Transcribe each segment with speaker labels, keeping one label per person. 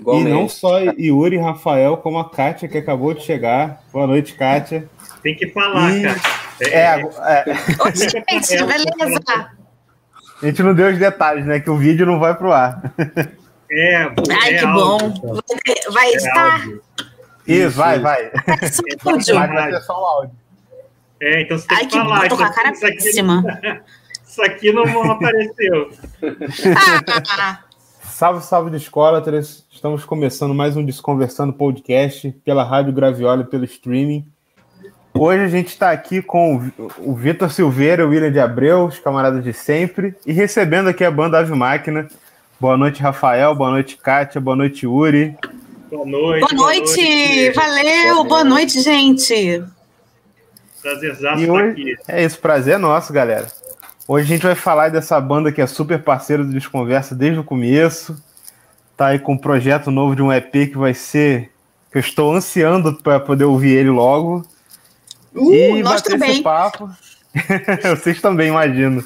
Speaker 1: Igualmente. E não só Yuri e Rafael, como a Kátia, que acabou de chegar. Boa noite, Kátia.
Speaker 2: Tem que falar, e... cara.
Speaker 1: É, é, é... gente, beleza. A gente não deu os detalhes, né? Que o vídeo não vai pro ar.
Speaker 2: É,
Speaker 3: Ai,
Speaker 2: é
Speaker 3: que áudio, bom. Vai, vai é estar.
Speaker 1: Isso, vai, vai.
Speaker 2: Vai só o áudio. É, então você tem
Speaker 3: Ai,
Speaker 2: que, que falar.
Speaker 3: Bom, com a cara
Speaker 2: isso, aqui, isso aqui não apareceu.
Speaker 1: salve, salve de escola, Estamos começando mais um Desconversando Podcast pela Rádio Graviola e pelo streaming. Hoje a gente está aqui com o Vitor Silveira, o William de Abreu, os camaradas de sempre, e recebendo aqui a banda Ave Máquina. Boa noite, Rafael. Boa noite, Kátia. Boa noite, Uri.
Speaker 2: Boa noite.
Speaker 3: Boa noite. Boa noite. Valeu. Boa noite, gente.
Speaker 2: Prazerzaço estar aqui.
Speaker 1: É isso, prazer é nosso, galera. Hoje a gente vai falar dessa banda que é super parceiro do Desconversa desde o começo. Tá aí com um projeto novo de um EP que vai ser. que eu estou ansiando para poder ouvir ele logo.
Speaker 3: Uh, e nós também. esse
Speaker 1: papo. Vocês também, imagino.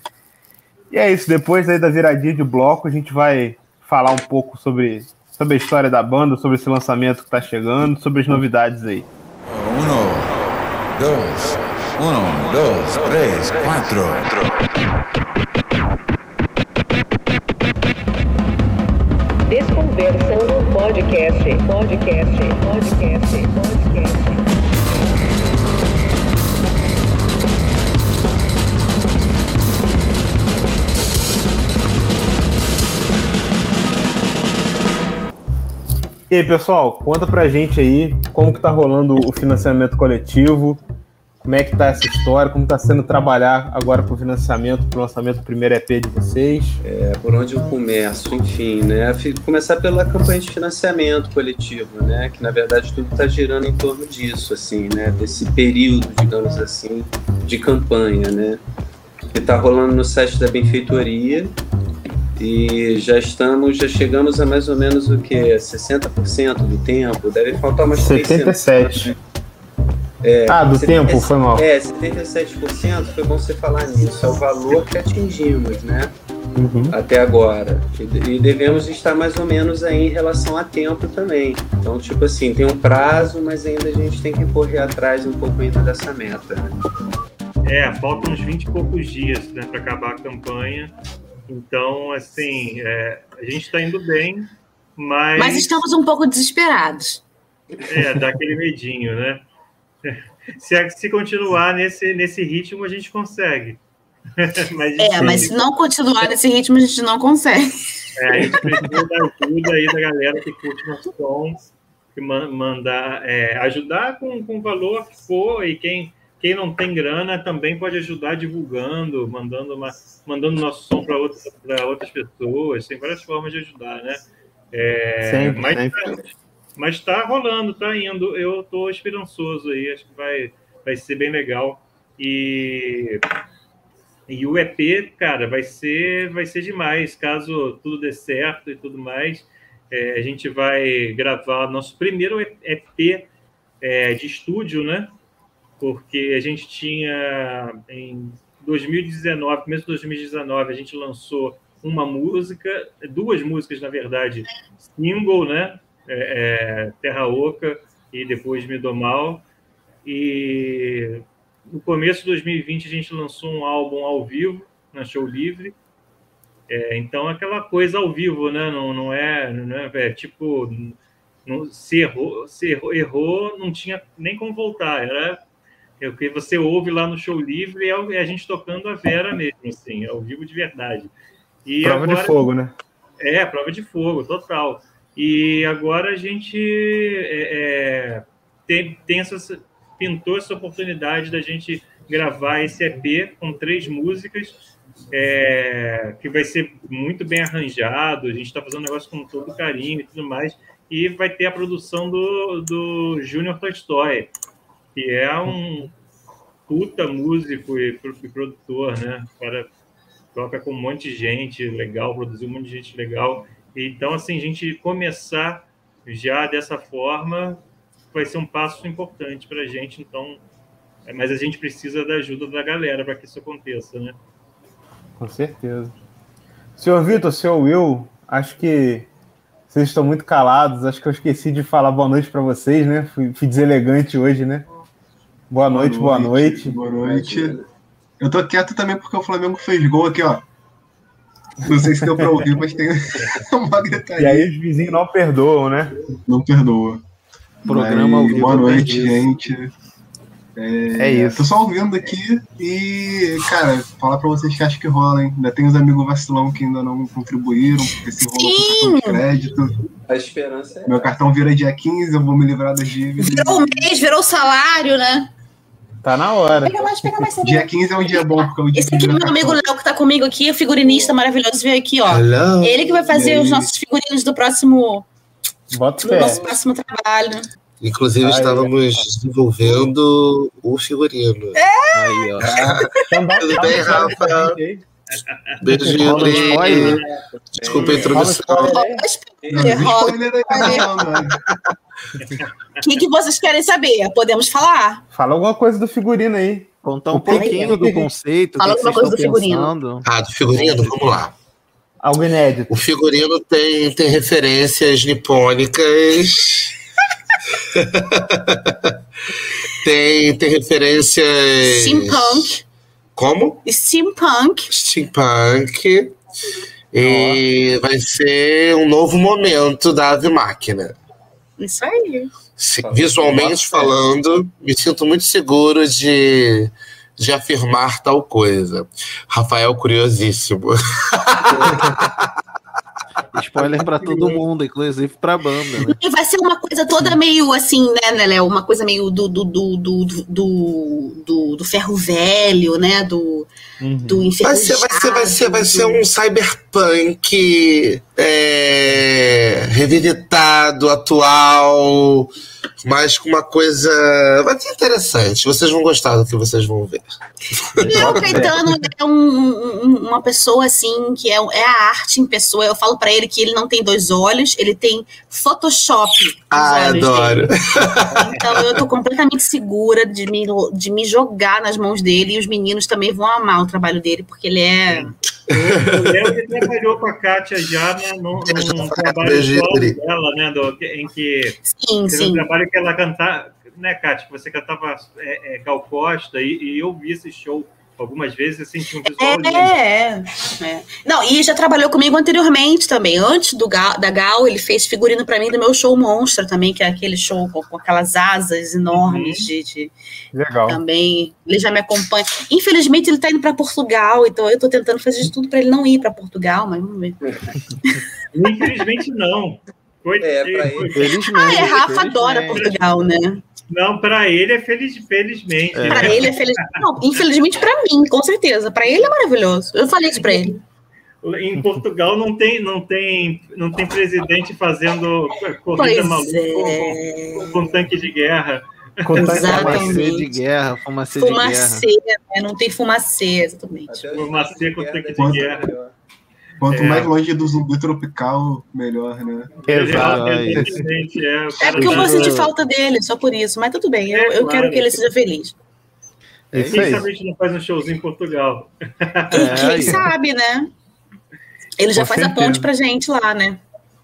Speaker 1: e é isso, depois aí da viradinha de bloco, a gente vai falar um pouco sobre, sobre a história da banda, sobre esse lançamento que está chegando, sobre as novidades aí. Um, dois, um, dois, três, quatro. Desconversando podcast, podcast, podcast, podcast. E aí, pessoal, conta pra gente aí como que tá rolando o financiamento coletivo, como é que tá essa história, como tá sendo trabalhar agora pro financiamento, pro lançamento do primeiro EP de vocês.
Speaker 4: É, por onde eu começo, enfim, né? Começar pela campanha de financiamento coletivo, né? Que na verdade tudo tá girando em torno disso, assim, né? Desse período, digamos assim, de campanha, né? Que tá rolando no site da benfeitoria, e já estamos, já chegamos a mais ou menos o que? 60% do tempo, deve faltar umas
Speaker 1: 77%. É, ah, do 70, tempo, foi mal.
Speaker 4: É, 77% foi bom você falar nisso, é o valor que atingimos, né? Uhum. Até agora. E devemos estar mais ou menos aí em relação a tempo também. Então, tipo assim, tem um prazo, mas ainda a gente tem que correr atrás um pouco ainda dessa meta. Né?
Speaker 2: É, faltam uns 20 e poucos dias né, para acabar a campanha. Então, assim, é, a gente está indo bem, mas.
Speaker 3: Mas estamos um pouco desesperados.
Speaker 2: É, dá aquele medinho, né? Se, se continuar nesse, nesse ritmo, a gente consegue.
Speaker 3: mas, é, mas se não continuar nesse ritmo, a gente não consegue.
Speaker 2: É, a gente precisa da ajuda aí da galera que curte nossos sons, que mandar, é, ajudar com, com o valor que for, e quem quem não tem grana também pode ajudar divulgando, mandando, uma, mandando nosso som para outras, outras pessoas. Tem várias formas de ajudar, né? É, sempre, mas, sempre. Mas tá rolando, tá indo. Eu estou esperançoso aí, acho que vai, vai ser bem legal. E, e o EP, cara, vai ser, vai ser demais. Caso tudo dê certo e tudo mais, é, a gente vai gravar nosso primeiro EP é, de estúdio, né? porque a gente tinha em 2019, começo de 2019, a gente lançou uma música, duas músicas, na verdade, single, né? É, é, Terra Oca e depois Me Dou Mal. E no começo de 2020 a gente lançou um álbum ao vivo, na Show Livre. É, então, aquela coisa ao vivo, né? Não, não, é, não é, é tipo, não, se, errou, se errou, errou, não tinha nem como voltar. Era é o que você ouve lá no show livre é, é a gente tocando a Vera mesmo, assim, ao vivo de verdade.
Speaker 1: E prova agora, de fogo, né?
Speaker 2: É, prova de fogo, total. E agora a gente é, é, tem, tem essa, pintou essa oportunidade da gente gravar esse EP com três músicas, é, que vai ser muito bem arranjado. A gente está fazendo um negócio com todo carinho e tudo mais. E vai ter a produção do, do Junior Tolstói, que é um puta músico e, produtor, né? O cara toca com um monte de gente legal, produziu um monte de gente legal. Então, assim, a gente começar já dessa forma vai ser um passo importante para a gente. Então, é, mas a gente precisa da ajuda da galera para que isso aconteça, né?
Speaker 1: Com certeza. Senhor Vitor, senhor Will, acho que Vocês estão muito calados. Acho que eu esqueci de falar boa noite para vocês, né? Fui, fui deselegante hoje, né? Boa, noite, boa noite.
Speaker 5: Boa noite. Eu tô quieto também porque o Flamengo fez gol aqui, ó. Não sei se deu pra ouvir, mas tem uma gritaria.
Speaker 1: E aí os vizinhos não perdoam, né?
Speaker 5: Não perdoa.
Speaker 6: Programa ao
Speaker 5: Mas,
Speaker 6: vivo.
Speaker 5: Boa noite,
Speaker 6: perdi.
Speaker 5: gente.
Speaker 1: É isso.
Speaker 5: Tô só ouvindo aqui e, cara, falar pra vocês que acho que rola, hein? Ainda tem os amigos vacilão que ainda não contribuíram, porque se rolou com cartão de crédito.
Speaker 4: A esperança é.
Speaker 5: Meu cartão vira dia 15, eu vou me livrar das dívidas.
Speaker 3: Virou o mês, virou o salário, né?
Speaker 1: Tá na hora.
Speaker 3: Pega mais, pega mais.
Speaker 5: Dia 15 é um dia bom, porque é o dia
Speaker 3: Esse aqui é meu amigo
Speaker 5: cartão.
Speaker 3: Léo, que tá comigo aqui, o figurinista maravilhoso, veio aqui, ó.
Speaker 6: Hello.
Speaker 3: Ele que vai fazer os nossos figurinos do próximo,
Speaker 1: Bota
Speaker 3: do nosso próximo trabalho.
Speaker 6: Inclusive,
Speaker 1: Aí,
Speaker 6: estávamos desenvolvendo o figurino. Aí, ó.
Speaker 1: Então dá,
Speaker 6: Tudo bem, Rafa?
Speaker 1: spoiler.
Speaker 6: Desculpa a introdução.
Speaker 1: spoiler.
Speaker 5: Não,
Speaker 3: É,
Speaker 5: spoiler
Speaker 3: O que, que vocês querem saber? Podemos falar?
Speaker 1: Fala alguma coisa do figurino aí.
Speaker 7: Contar um pouquinho
Speaker 1: é?
Speaker 7: do conceito,
Speaker 3: Fala alguma coisa do figurino.
Speaker 7: pensando.
Speaker 6: Ah, do figurino? Vamos lá.
Speaker 1: Algo inédito.
Speaker 6: O figurino tem, tem referências nipônicas. tem, tem referências.
Speaker 3: Steampunk.
Speaker 6: Como?
Speaker 3: Steampunk.
Speaker 6: Steampunk. E vai ser um novo momento da Ave Máquina.
Speaker 3: Isso aí.
Speaker 6: Se- Visualmente falando, me sinto muito seguro de, de afirmar tal coisa. Rafael, curiosíssimo.
Speaker 7: Spoiler pra todo mundo, inclusive pra banda, né?
Speaker 3: E vai ser uma coisa toda meio assim, né, né, Léo? Uma coisa meio do, do, do, do, do, do, do ferro velho, né? Do,
Speaker 1: Uhum.
Speaker 3: do
Speaker 6: Vai ser, vai ser, vai ser, vai ser um cyberpunk é, revisitado, atual, mas com uma coisa. Ser interessante. Vocês vão gostar do que vocês vão ver.
Speaker 3: E o Caetano é um- um- uma pessoa assim que é, é a arte em pessoa. Eu falo pra ele que ele não tem dois olhos, ele tem Photoshop.
Speaker 6: Ah, adoro.
Speaker 3: dele. Então eu tô completamente segura de me, de me jogar nas mãos dele e os meninos também vão amar o trabalho dele, porque ele é.
Speaker 2: O Léo que trabalhou com a Kátia já né, num, num trabalho dela, né? do- em que
Speaker 3: Sim,
Speaker 2: teve um
Speaker 3: sim.
Speaker 2: trabalho que ela cantava, né, Kátia? Que você cantava é, é, Gal Costa e, e eu vi esse show algumas vezes e senti um visual lindo.
Speaker 3: É, é, é. Não, e já trabalhou comigo anteriormente também. Antes do Gal, da Gal, ele fez figurino pra mim do meu show Monstro também, que é aquele show com, com aquelas asas enormes
Speaker 2: Uhum.
Speaker 3: de, de-
Speaker 1: Legal.
Speaker 3: também. Ele já me acompanha. Infelizmente, ele tá indo pra Portugal, então eu tô tentando fazer de tudo pra ele não ir pra Portugal, mas vamos ver.
Speaker 2: Infelizmente não. Foi,
Speaker 4: É, pra ele.
Speaker 7: Felizmente.
Speaker 3: Ah, é, Rafa
Speaker 7: felizmente.
Speaker 3: adora Portugal, né?
Speaker 2: Não, para ele é feliz, felizmente.
Speaker 7: É.
Speaker 3: Pra ele é feliz. Não, infelizmente pra mim, com certeza. Pra ele é maravilhoso. Eu falei isso pra ele.
Speaker 2: Em Portugal não tem, não tem, não tem presidente fazendo corrida
Speaker 3: Pois
Speaker 2: maluca
Speaker 3: é.
Speaker 2: com, com tanque de guerra.
Speaker 3: Exatamente.
Speaker 7: Fumacê de guerra, fumacê de guerra.
Speaker 3: Fumacê, né? Não tem fumacê, exatamente.
Speaker 2: O Macê com tanque de
Speaker 5: Quando-
Speaker 2: guerra.
Speaker 5: Quanto
Speaker 2: É.
Speaker 5: mais longe do zumbi tropical, melhor, né?
Speaker 1: Exato.
Speaker 2: É, o
Speaker 3: É
Speaker 2: cara
Speaker 3: porque eu vou sentir falta dele, só por isso. Mas tudo bem, eu,
Speaker 2: É,
Speaker 3: eu
Speaker 2: claro.
Speaker 3: quero que ele seja feliz.
Speaker 1: É isso
Speaker 2: Quem sabe a gente não faz um showzinho em Portugal?
Speaker 3: E quem
Speaker 7: aí.
Speaker 3: sabe, né? Ele já
Speaker 1: Com
Speaker 3: faz a ponte pra gente lá, né?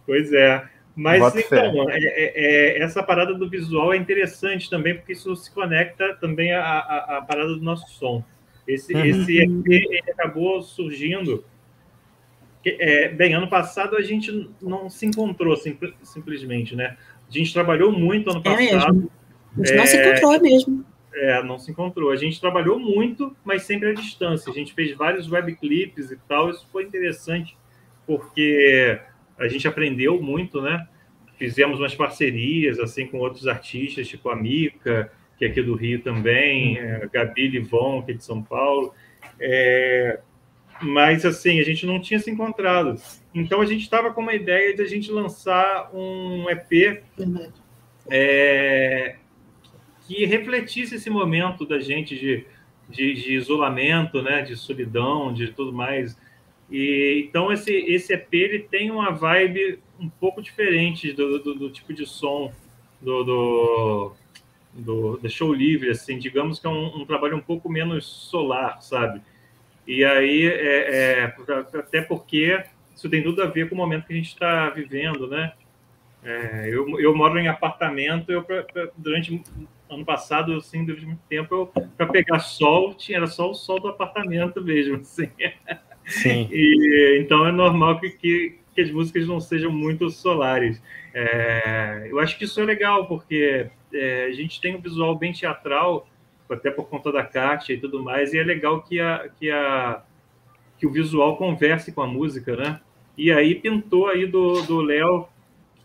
Speaker 2: Pois é. Mas
Speaker 1: Bota
Speaker 2: então, é- é- é- essa parada do visual é interessante também, porque isso se conecta também à, à- à parada do nosso som. Esse,
Speaker 1: Uhum.
Speaker 2: esse EP acabou surgindo. É, bem, ano passado a gente não se encontrou simp- simplesmente, né? A gente trabalhou muito ano
Speaker 3: É
Speaker 2: passado.
Speaker 3: mesmo. A gente não se
Speaker 2: É.
Speaker 3: encontrou mesmo.
Speaker 2: É, não se encontrou. A gente trabalhou muito, mas sempre à distância. A gente fez vários webclips e tal. Isso foi interessante, porque a gente aprendeu muito, né? Fizemos umas parcerias assim com outros artistas, tipo a Mica, que é aqui do Rio também, é, Gabi Livon, que é de São Paulo. É, mas assim, a gente não tinha se encontrado. Então a gente estava com uma ideia de a gente lançar um EP é, que refletisse esse momento da gente de, de, de isolamento, né, de solidão, de tudo mais. E então esse esse EP ele tem uma vibe um pouco diferente do, do, do tipo de som do, do, do, do show livre, assim, digamos que é um, um trabalho um pouco menos solar, sabe? E aí é, é, até porque isso tem tudo a ver com o momento que a gente está vivendo, né? É, eu, eu moro em apartamento, eu pra, pra, durante ano passado, assim, durante muito tempo, para pegar sol, tinha, era só o sol do apartamento mesmo, assim.
Speaker 1: Sim.
Speaker 2: E, então é normal que, que, que, as músicas não sejam muito solares. É, eu acho que isso é legal, porque é, a gente tem um visual bem teatral, até por conta da Kátia e tudo mais, e é legal que, a, que, a, que o visual converse com a música, né? E aí pintou aí do Léo,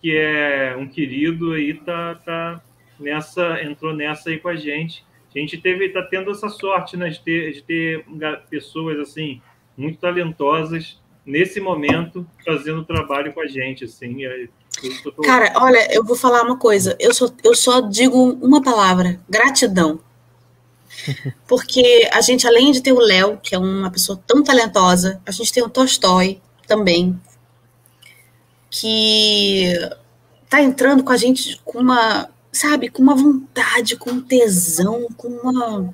Speaker 2: que é um querido aí, tá, tá nessa, entrou nessa aí com a gente. A gente teve, tá tendo essa sorte, né, de ter, de ter pessoas assim muito talentosas nesse momento fazendo trabalho com a gente, assim.
Speaker 3: Cara, olha, eu vou falar uma coisa. Eu só, eu só digo uma palavra: gratidão. Porque a gente, além de ter o Léo, que é uma pessoa tão talentosa, a gente tem o Tolstói também, que tá entrando com a gente com uma sabe, com uma vontade, com um tesão, com uma.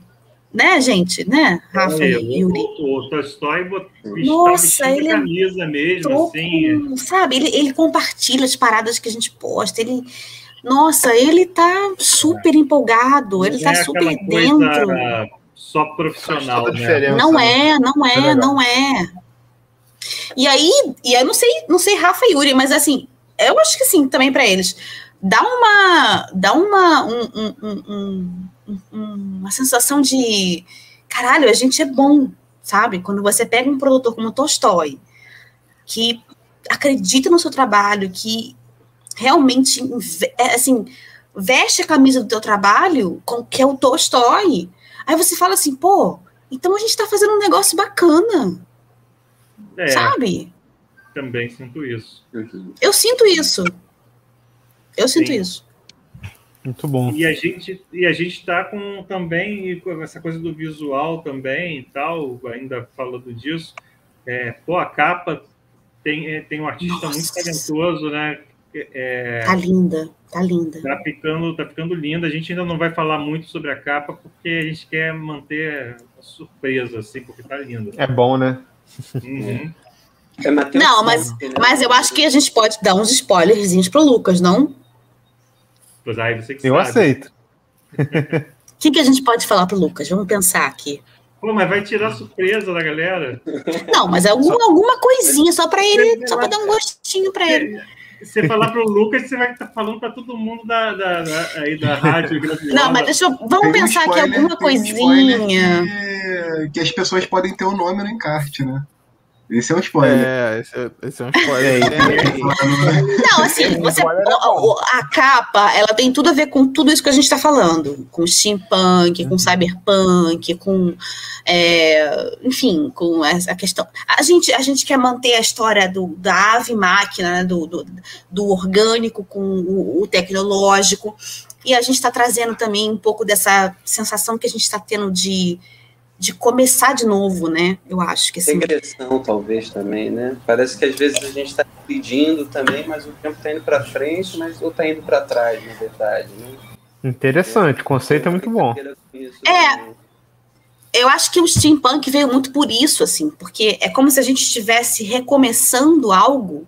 Speaker 3: Né, gente? Né, Rafa é, e Yuri?
Speaker 2: O, o Tolstói Nossa, ele camisa mesmo, assim.
Speaker 3: Com, sabe, ele, ele compartilha as paradas que a gente posta, ele. Nossa, ele tá super empolgado, ele tá é super dentro.
Speaker 2: Só profissional, né?
Speaker 3: Não né? é, não é, não é. E aí, e eu não sei, não sei Rafa e Yuri, mas assim, eu acho que sim, também para eles dá uma dá uma um, um, um, uma sensação de caralho, a gente é bom, sabe? Quando você pega um produtor como Tolstói, que acredita no seu trabalho, que realmente é, assim veste a camisa do teu trabalho, com que é o Tolstói, aí você fala assim, pô, então a gente está fazendo um negócio bacana, é, sabe?
Speaker 2: Também sinto isso.
Speaker 3: Eu sinto isso. Eu sinto Sim. isso.
Speaker 1: Muito bom.
Speaker 2: E a gente e a gente está com também com essa coisa do visual também e tal, ainda falando disso. É, pô, a capa tem, é, tem um artista Nossa. muito talentoso, né?
Speaker 3: É, tá linda, tá linda.
Speaker 2: Tá ficando, tá ficando linda. A gente ainda não vai falar muito sobre a capa porque a gente quer manter a surpresa, assim, porque tá linda.
Speaker 1: É bom, né?
Speaker 3: Uhum. É não, mas, mas eu acho que a gente pode dar uns spoilerzinhos pro Lucas, não?
Speaker 2: Pois aí você que
Speaker 1: Eu
Speaker 2: sabe.
Speaker 1: aceito.
Speaker 3: O que, que a gente pode falar pro Lucas? Vamos pensar aqui.
Speaker 2: Pô, mas vai tirar surpresa da galera.
Speaker 3: Não, mas alguma, só... alguma coisinha só para ele, só para dar um gostinho para ele.
Speaker 2: Você falar pro Lucas, você vai estar tá falando para todo mundo da, da, da, aí da rádio.
Speaker 3: Não, mas deixa eu, vamos tem pensar um spoiler, aqui alguma coisinha.
Speaker 5: Que, que, as pessoas podem ter o um nome no encarte, né? Esse é um spoiler.
Speaker 7: É, esse é, esse é um spoiler.
Speaker 3: Não, assim, você, a, a, capa, ela tem tudo a ver com tudo isso que a gente está falando. Com steampunk, com cyberpunk, com... É, enfim, com essa questão... A gente, a gente quer manter a história do, da ave-máquina, né, do, do, do, orgânico com o, o tecnológico. E a gente está trazendo também um pouco dessa sensação que a gente está tendo de de começar de novo, né? Eu acho que
Speaker 4: assim. Regressão, talvez, também, né? Parece que às vezes a gente está pedindo também, mas o tempo está indo para frente, mas ou está indo para trás, na verdade, né?
Speaker 1: Interessante, o conceito é muito bom.
Speaker 3: É. Eu acho que o steampunk veio muito por isso, assim, porque é como se a gente estivesse recomeçando algo,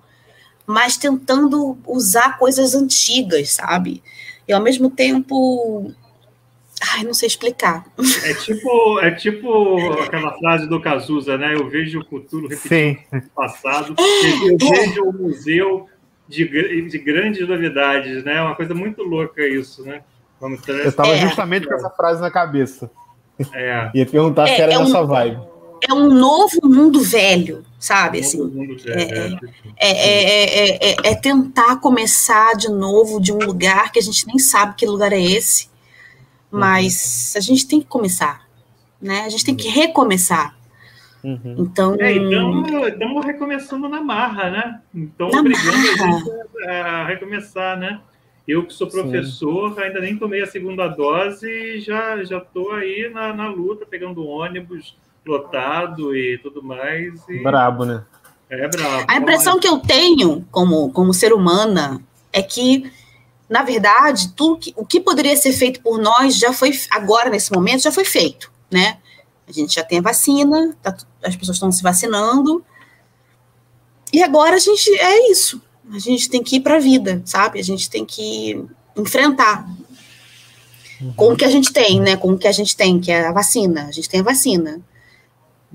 Speaker 3: mas tentando usar coisas antigas, sabe? E ao mesmo tempo Ai, não sei explicar.
Speaker 2: É tipo, é tipo aquela frase do Cazuza, né? Eu vejo o futuro repetindo o passado, é, eu é. vejo o museu de, de grandes novidades, né? É uma coisa muito louca isso, né?
Speaker 1: Vamos ter... Eu estava é. justamente com essa frase na cabeça. É. Ia perguntar se era é essa um, vibe.
Speaker 3: É um novo mundo velho, sabe? Um assim, mundo velho, é, é, tentar começar de novo de um lugar que a gente nem sabe que lugar é esse mas a gente tem que começar, né? A gente tem que uhum. recomeçar. Uhum. Então,
Speaker 2: é, estamos recomeçando na marra, né? Então, obrigando a gente a recomeçar, né? Eu que sou professor, Sim. ainda nem tomei a segunda dose e já já estou aí na, na luta, pegando ônibus lotado e tudo mais. E...
Speaker 1: Brabo, né?
Speaker 2: É brabo.
Speaker 3: A impressão que eu tenho como, como ser humana é que na verdade, tudo que, o que poderia ser feito por nós já foi, agora, nesse momento, já foi feito, né? A gente já tem a vacina, tá, as pessoas estão se vacinando. E agora a gente é isso. A gente tem que ir para a vida, sabe? A gente tem que enfrentar uhum. com o que a gente tem, né? Com o que a gente tem, que é a vacina. A gente tem a vacina.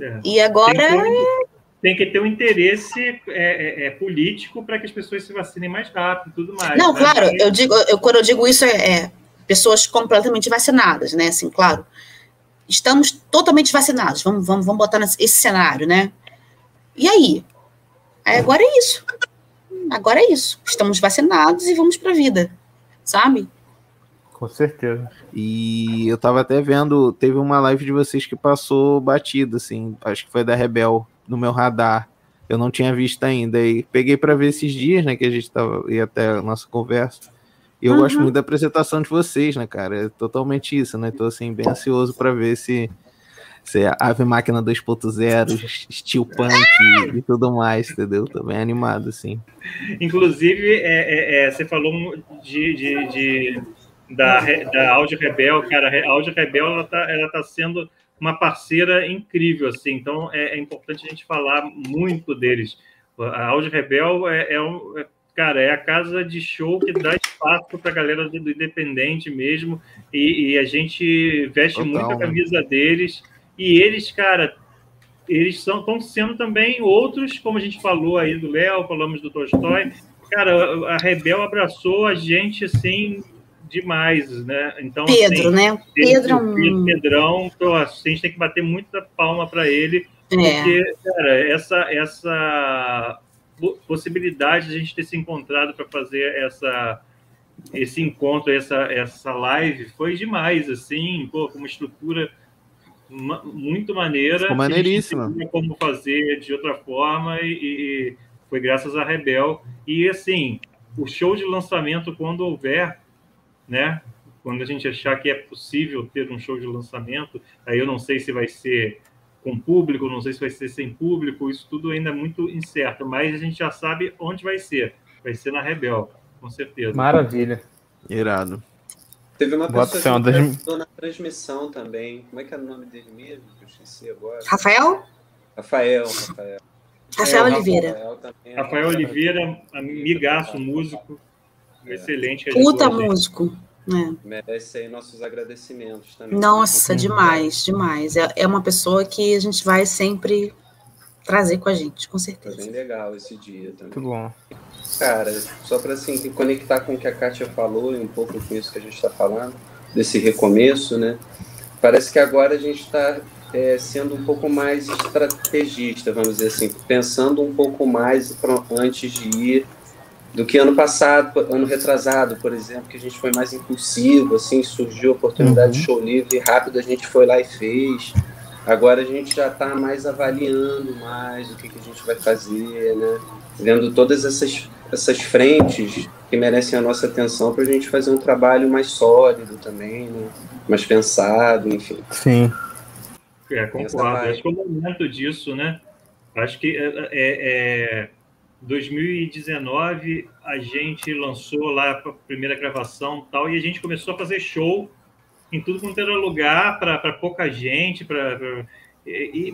Speaker 3: É. E agora. Tem
Speaker 2: tem que ter um interesse é, é, é político para que as pessoas se vacinem mais rápido tudo mais.
Speaker 3: Não, né? claro, eu digo, eu, quando eu digo isso é, é pessoas completamente vacinadas, né? Assim, claro. Estamos totalmente vacinados. Vamos, vamos, vamos botar nesse cenário, né? E aí? aí? Agora é isso. Agora é isso. Estamos vacinados e vamos para a vida, sabe?
Speaker 1: Com certeza.
Speaker 7: E eu tava até vendo, teve uma live de vocês que passou batida, assim, acho que foi da Rebel, no meu radar. Eu não tinha visto ainda. E peguei para ver esses dias, né, que a gente tava, ia até a nossa conversa. E eu uhum. gosto muito da apresentação de vocês, né, cara? É totalmente isso, né? Tô assim, bem ansioso para ver se, se é Ave Máquina 2.0, Steel Punk e, e, tudo mais, entendeu? Tô bem animado, assim.
Speaker 2: Inclusive, é, é, é você falou de, de, de, da, da Audio Rebel, cara, a Audio Rebel, ela tá, ela tá sendo uma parceira incrível, assim, então é, é importante a gente falar muito deles. A Audio Rebel é, é um é cara, é a casa de show que dá espaço para a galera do, independente mesmo, e, e a gente veste Total, muito a né? camisa né? deles, e eles, cara, eles estão sendo também outros, como a gente falou aí do Léo, falamos do Tolstói, cara, a Rebel abraçou a gente, assim, demais, né? Então,
Speaker 3: Pedro,
Speaker 2: assim,
Speaker 3: né?
Speaker 2: Pedro, Pedro Pedrão, então, a gente tem que bater muita palma para ele, é. porque, cara, essa, essa possibilidade de a gente ter se encontrado para fazer essa esse encontro, essa essa live foi demais, assim, pô, com uma estrutura muito maneira. Ficou
Speaker 7: maneiríssima.
Speaker 2: Como fazer de outra forma e, e, foi graças a Rebel. E assim, o show de lançamento quando houver, né? Quando a gente achar que é possível ter um show de lançamento, aí eu não sei se vai ser com público, não sei se vai ser sem público, isso tudo ainda é muito incerto, mas a gente já sabe onde vai ser. Vai ser na Rebel, com certeza.
Speaker 1: Maravilha.
Speaker 7: Irado.
Speaker 4: Teve uma Bota pessoa que das... na transmissão também. Como é que era o nome dele mesmo? Eu esqueci agora.
Speaker 3: Rafael?
Speaker 4: Rafael, Rafael.
Speaker 3: Rafael é, Oliveira.
Speaker 2: Rafael, é Rafael Oliveira, amigaço, músico. É. Excelente.
Speaker 3: Puta músico. É.
Speaker 4: Merece aí nossos agradecimentos também.
Speaker 3: Nossa, demais, demais. É, é uma pessoa que a gente vai sempre trazer com a gente, com certeza.
Speaker 4: Foi bem legal esse dia também.
Speaker 1: Muito bom.
Speaker 4: Cara, só para assim, conectar com o que a Kátia falou e um pouco com isso que a gente está falando, desse recomeço, né? Parece que agora a gente está é, sendo um pouco mais estrategista, vamos dizer assim, pensando um pouco mais pra, antes de ir do que ano passado, ano retrasado, por exemplo, que a gente foi mais impulsivo, assim, surgiu a oportunidade uhum. de show livre, rápido a gente foi lá e fez. Agora a gente já está mais avaliando mais o que, que a gente vai fazer, né? Vendo todas essas, essas frentes que merecem a nossa atenção para a gente fazer um trabalho mais sólido também, né? mais pensado, enfim.
Speaker 1: Sim.
Speaker 2: É, concordo. Acho que é o momento disso, né? Acho que é, é, é 2019 a gente lançou lá a primeira gravação tal e a gente começou a fazer show em tudo quanto era lugar para pouca gente para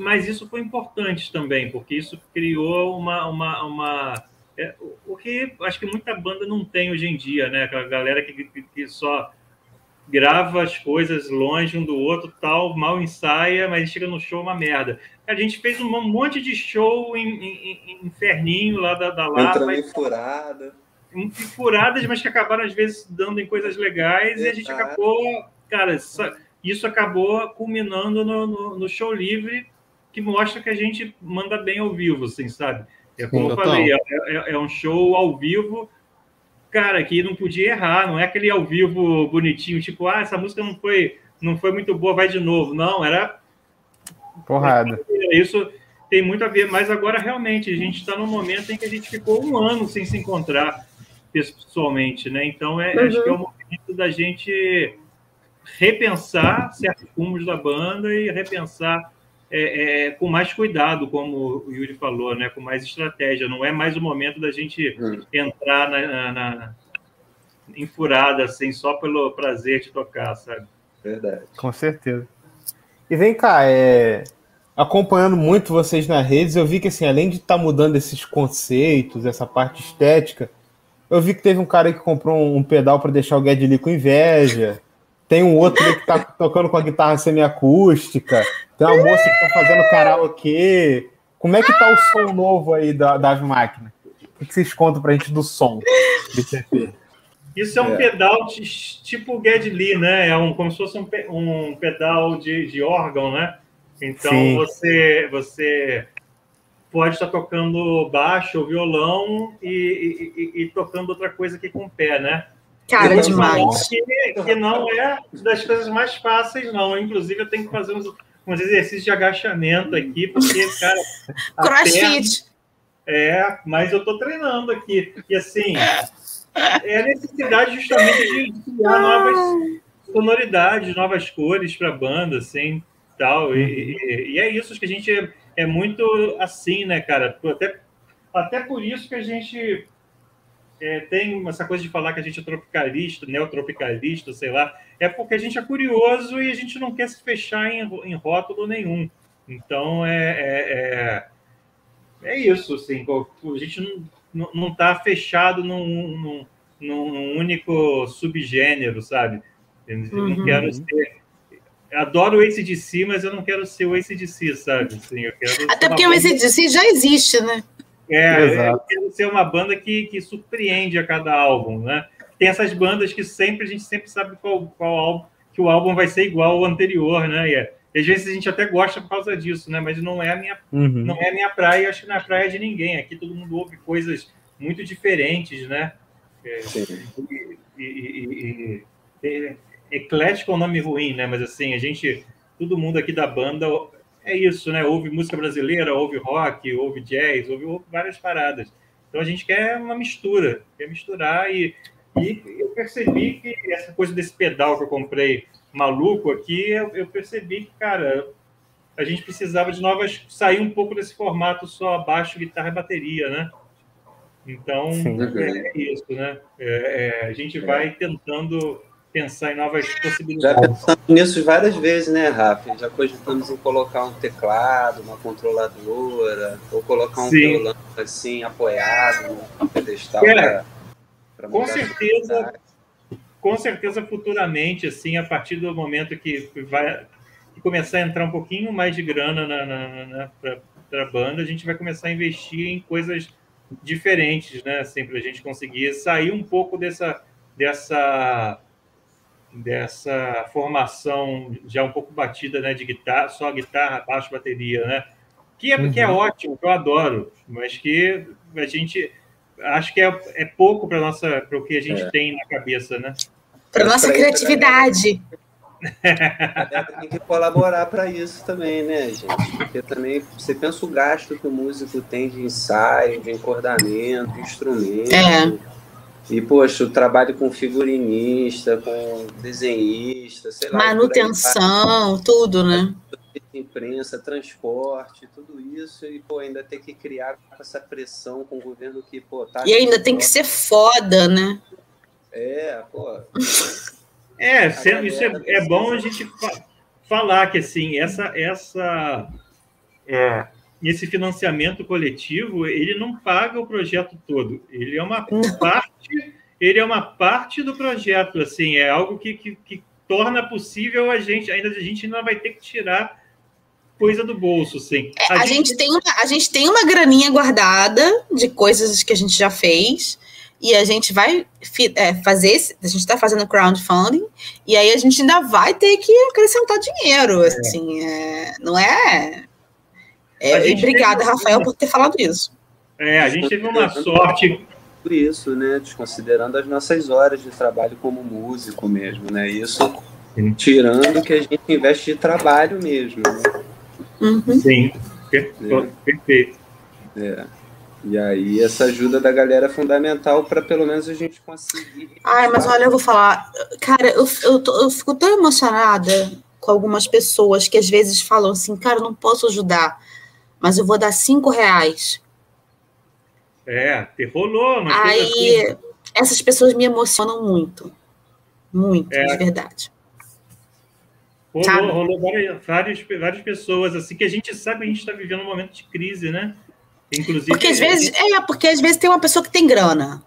Speaker 2: mas isso foi importante também porque isso criou uma uma, uma é, o que acho que muita banda não tem hoje em dia né? Aquela galera que, que, que só grava as coisas longe um do outro, tal, mal ensaia, mas chega no show uma merda. A gente fez um monte de show em, em, em inferninho lá da, da Lapa.
Speaker 4: Em furada.
Speaker 2: Em furadas, mas que acabaram às vezes dando em coisas legais e a gente acabou, cara, isso acabou culminando no, no, no, show livre que mostra que a gente manda bem ao vivo, assim, sabe? É como Sim, eu falei, é, é, é um show ao vivo cara, que não podia errar, não é aquele ao vivo bonitinho, tipo, ah, essa música não foi, não foi muito boa, vai de novo. Não, era.
Speaker 1: Porrada.
Speaker 2: Isso tem muito a ver, mas agora realmente a gente está num momento em que a gente ficou um ano sem se encontrar pessoalmente, né? Então é, uhum. acho que é o momento da gente repensar certos rumos da banda e repensar é, é, com mais cuidado, como o Yuri falou, né? com mais estratégia. Não é mais o momento da gente hum. entrar na, na, na enfurada assim, só pelo prazer de tocar, sabe?
Speaker 4: Verdade.
Speaker 1: Com certeza. E vem cá, é... acompanhando muito vocês nas redes, eu vi que assim, além de estar tá mudando esses conceitos, essa parte estética, eu vi que teve um cara que comprou um, pedal para deixar o Geddy com inveja. Tem um outro que tá tocando com a guitarra semiacústica. Tem uma moça que tá fazendo karaokê. Como é que tá o som novo aí da, da Ave Máquina? O que vocês contam pra gente do som desse EP?
Speaker 2: Isso é um é. pedal de, tipo Geddy Lee, né? É um, como se fosse um, um pedal de, de órgão, né? Então você você pode estar tocando baixo ou violão e, e, e, tocando outra coisa aqui com o pé, né?
Speaker 3: Cara, demais.
Speaker 2: Que, que, não é das coisas mais fáceis, não. Inclusive, eu tenho que fazer uns, uns exercícios de agachamento aqui, porque, cara.
Speaker 3: Crossfit.
Speaker 2: É, mas eu estou treinando aqui. E assim, é a necessidade justamente de criar novas sonoridades, novas cores para a banda, assim, tal. E, e, e, é isso que a gente é, é, muito assim, né, cara? Até, até por isso que a gente é, tem essa coisa de falar que a gente é tropicalista, neotropicalista, sei lá, é porque a gente é curioso e a gente não quer se fechar em, em rótulo nenhum. Então, é, é, é, é isso, assim, a gente não não está fechado num, num, num, único subgênero, sabe? Eu uhum. não quero ser. Adoro o ACDC, mas eu não quero ser o ACDC, sabe? Assim, eu quero
Speaker 3: Até porque o ACDC já existe, né?
Speaker 2: É, Exato. eu quero ser uma banda que, que surpreende a cada álbum, né? Tem essas bandas que sempre a gente sempre sabe qual, qual álbum que o álbum vai ser igual ao anterior, né? E, é, às vezes a gente até gosta por causa disso, né? Mas não é a minha, uhum. não é a minha praia, acho que não é a praia de ninguém. Aqui todo mundo ouve coisas muito diferentes, né? É, e, e, e, e, eclético é um nome ruim, né? Mas assim, a gente, todo mundo aqui da banda é isso, né? Ouve música brasileira, ouve rock, ouve jazz, ouve, ouve várias paradas. Então a gente quer uma mistura, quer misturar e, e eu percebi que essa coisa desse pedal que eu comprei maluco aqui, eu, eu percebi que, cara, a gente precisava de novas, sair um pouco desse formato só baixo, guitarra e bateria, né? Então, Sim. é isso, né? É, é, a gente vai tentando pensar em novas possibilidades.
Speaker 4: Já pensamos nisso várias vezes, né, Rafa? Já cogitamos em colocar um teclado, uma controladora, ou colocar um Sim. violão assim, apoiado no pedestal.
Speaker 2: É, com certeza, com certeza, futuramente, assim, a partir do momento que vai que começar a entrar um pouquinho mais de grana na, na, na para a banda, a gente vai começar a investir em coisas diferentes, né? Assim, para a gente conseguir sair um pouco dessa, dessa, dessa formação já um pouco batida, né? De guitarra, só guitarra, baixo, bateria, né? Que é, uhum. que é uhum. ótimo, que eu adoro, mas que a gente acho que é, é pouco para nossa para o que a gente é. tem na cabeça, né?
Speaker 3: Para nossa criatividade.
Speaker 4: tem que colaborar para isso também, né, gente? Porque também você pensa o gasto que o músico tem de ensaio, de encordamento, de instrumento. É. E, poxa, o trabalho com figurinista, com desenhista, sei lá.
Speaker 3: Manutenção, tudo, né?
Speaker 4: Imprensa, transporte, tudo isso, e pô, ainda tem que criar essa pressão com o governo que, pô, tá.
Speaker 3: E ainda tem que ser foda, né?
Speaker 4: É, pô.
Speaker 2: É, sendo, isso é, é bom a gente falar que assim essa essa é, esse financiamento coletivo ele não paga o projeto todo, ele é uma parte ele é uma parte do projeto assim é algo que, que, que torna possível a gente ainda a gente ainda vai ter que tirar coisa do bolso, sim.
Speaker 3: A, a gente, gente, tem uma, a gente tem uma graninha guardada de coisas que a gente já fez e a gente vai é, fazer, a gente está fazendo crowdfunding, e aí a gente ainda vai ter que acrescentar dinheiro, é. assim, é, não é... é e obrigada, Rafael, por ter falado isso.
Speaker 2: É, a gente teve uma sorte...
Speaker 4: Por isso, né, desconsiderando as nossas horas de trabalho como músico mesmo, né, isso tirando que a gente investe de trabalho mesmo, né?
Speaker 2: Uhum. Sim, perfeito.
Speaker 4: É. E aí essa ajuda da galera é fundamental para pelo menos a gente conseguir.
Speaker 3: Ai, mas olha, eu vou falar, cara, eu, eu, tô, eu fico tão emocionada com algumas pessoas que às vezes falam assim, cara, eu não posso ajudar, mas eu vou dar cinco reais.
Speaker 2: É, rolou, mas
Speaker 3: aí assim. essas pessoas me emocionam muito, muito, é. de verdade.
Speaker 2: Rolou, rolou várias, várias, várias pessoas, assim, que a gente sabe que a gente está vivendo um momento de crise, né?
Speaker 3: Inclusive. Porque às vezes, é, porque às vezes tem uma pessoa que tem grana.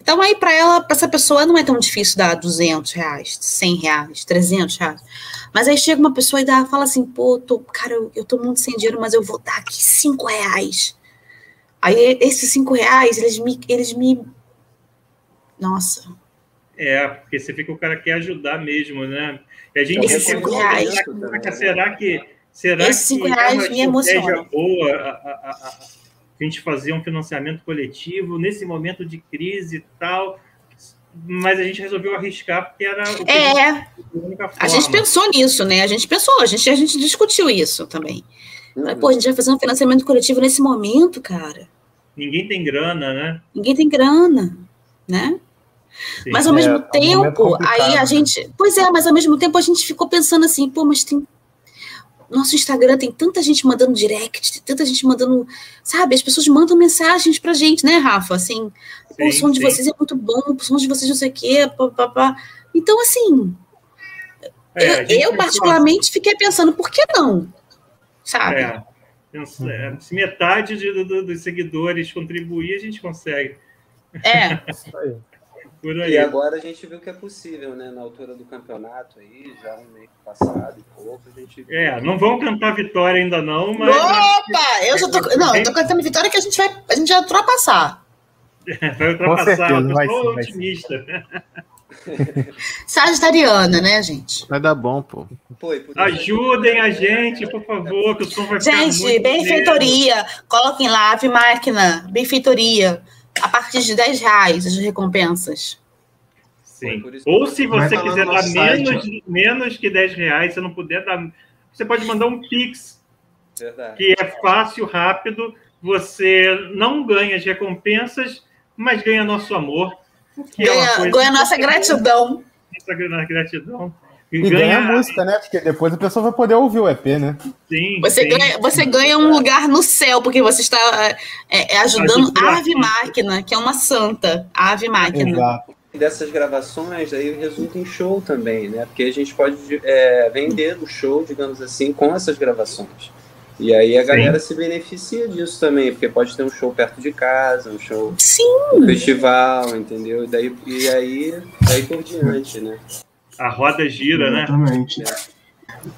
Speaker 3: Então aí para ela, para essa pessoa não é tão difícil dar 200 reais, 100 reais, 300 reais. Mas aí chega uma pessoa e dá, fala assim, pô, tô, cara, eu, eu tô muito sem dinheiro, mas eu vou dar aqui 5 reais. Aí esses 5 reais, eles me, eles me... Nossa.
Speaker 2: É, porque você fica, o cara quer ajudar mesmo, né? E a gente Esses
Speaker 3: cinco reais.
Speaker 2: Será que será
Speaker 3: Esses cinco que reais me emocionam.
Speaker 2: boa a, a, a, a, gente fazer um financiamento coletivo nesse momento de crise e tal? Mas a gente resolveu arriscar porque era o
Speaker 3: é, a, a gente pensou nisso, né? A gente pensou, a gente, a gente discutiu isso também. Uhum. Pô, a gente vai fazer um financiamento coletivo nesse momento, cara.
Speaker 2: Ninguém tem grana, né?
Speaker 3: Ninguém tem grana, né? Sim, mas ao mesmo é, tempo, um aí a né? gente. Pois é, mas ao mesmo tempo a gente ficou pensando assim, pô, mas tem. Nosso Instagram tem tanta gente mandando direct, tem tanta gente mandando. Sabe, as pessoas mandam mensagens pra gente, né, Rafa? Assim, sim, o som de vocês é muito bom, o som de vocês não sei o quê, papá. Então, assim. É, eu, eu particularmente, fiquei pensando, por que não? Sabe? É,
Speaker 2: é se metade de, do, dos seguidores contribuir, a gente consegue.
Speaker 3: É.
Speaker 4: E agora a gente viu que é possível, né? Na altura do campeonato aí, já um mês passado e pouco, a gente.
Speaker 2: É, não vão cantar vitória ainda não, mas.
Speaker 3: Opa! Eu já tô. Não, eu tô cantando vitória que a gente vai. A gente vai ultrapassar.
Speaker 2: vai ultrapassar, eu ser, otimista.
Speaker 3: Sagitariana, né, gente?
Speaker 7: Vai dar bom, pô.
Speaker 2: pô Ajudem a gente, por favor, que o som vai
Speaker 3: gente,
Speaker 2: ficar muito
Speaker 3: benfeitoria. Coloquem lá, ave máquina, benfeitoria a partir de 10 reais as recompensas.
Speaker 2: Sim. Ou se você quiser dar menos, menos que 10 reais, você não puder dar. Você pode mandar um Pix, Verdade. que é fácil, rápido. Você não ganha as recompensas, mas ganha nosso amor.
Speaker 3: Ganha, é ganha nossa gratidão.
Speaker 2: Nossa gratidão.
Speaker 1: E, e ganha, a música, né? Porque depois a pessoa vai poder ouvir o EP, né?
Speaker 3: Sim. Você, sim. Ganha, você ganha um lugar no céu, porque você está é, é ajudando a Ave Máquina, que é uma santa, a Ave Máquina. Exato.
Speaker 4: Dessas gravações aí resulta em show também, né? Porque a gente pode é, vender o show, digamos assim, com essas gravações. E aí a galera Sim. se beneficia disso também, porque pode ter um show perto de casa, um show
Speaker 3: Sim.
Speaker 4: um festival, entendeu? E, daí, e aí, daí por diante, né?
Speaker 2: A roda gira, né? Exatamente. né?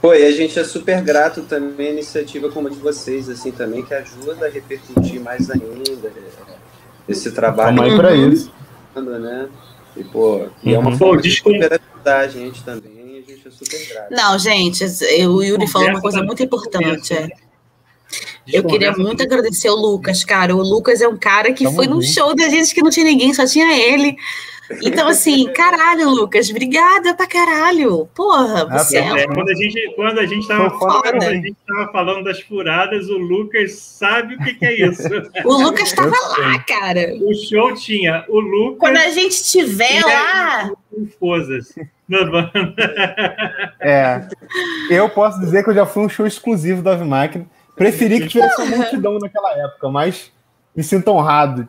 Speaker 4: Pô, e a gente é super grato também à iniciativa como a de vocês, assim, também, que ajuda a repercutir mais ainda é, esse trabalho.
Speaker 1: Vamos aí pra isso.
Speaker 4: Né? E, pô, e é uma uhum. forma de super ajudar a gente também, a gente é super grato.
Speaker 3: Não, gente, o Yuri falou uma coisa muito importante, é. Eu queria muito agradecer o Lucas, cara. O Lucas é um cara que Tamo foi num show da gente que não tinha ninguém, só tinha ele. Então, assim, caralho, Lucas, obrigada pra caralho. Porra, ah, você
Speaker 2: é, é quando a gente Quando a gente tava falando, a gente tava falando das furadas, o Lucas sabe o que, que é isso.
Speaker 3: o Lucas tava lá, cara.
Speaker 2: O show tinha o Lucas.
Speaker 3: Quando a gente estiver lá.
Speaker 2: Esposas.
Speaker 1: É. Eu posso dizer que eu já fui um show exclusivo da Ave Máquina. Preferi que tivesse uma multidão naquela época, mas me sinto honrado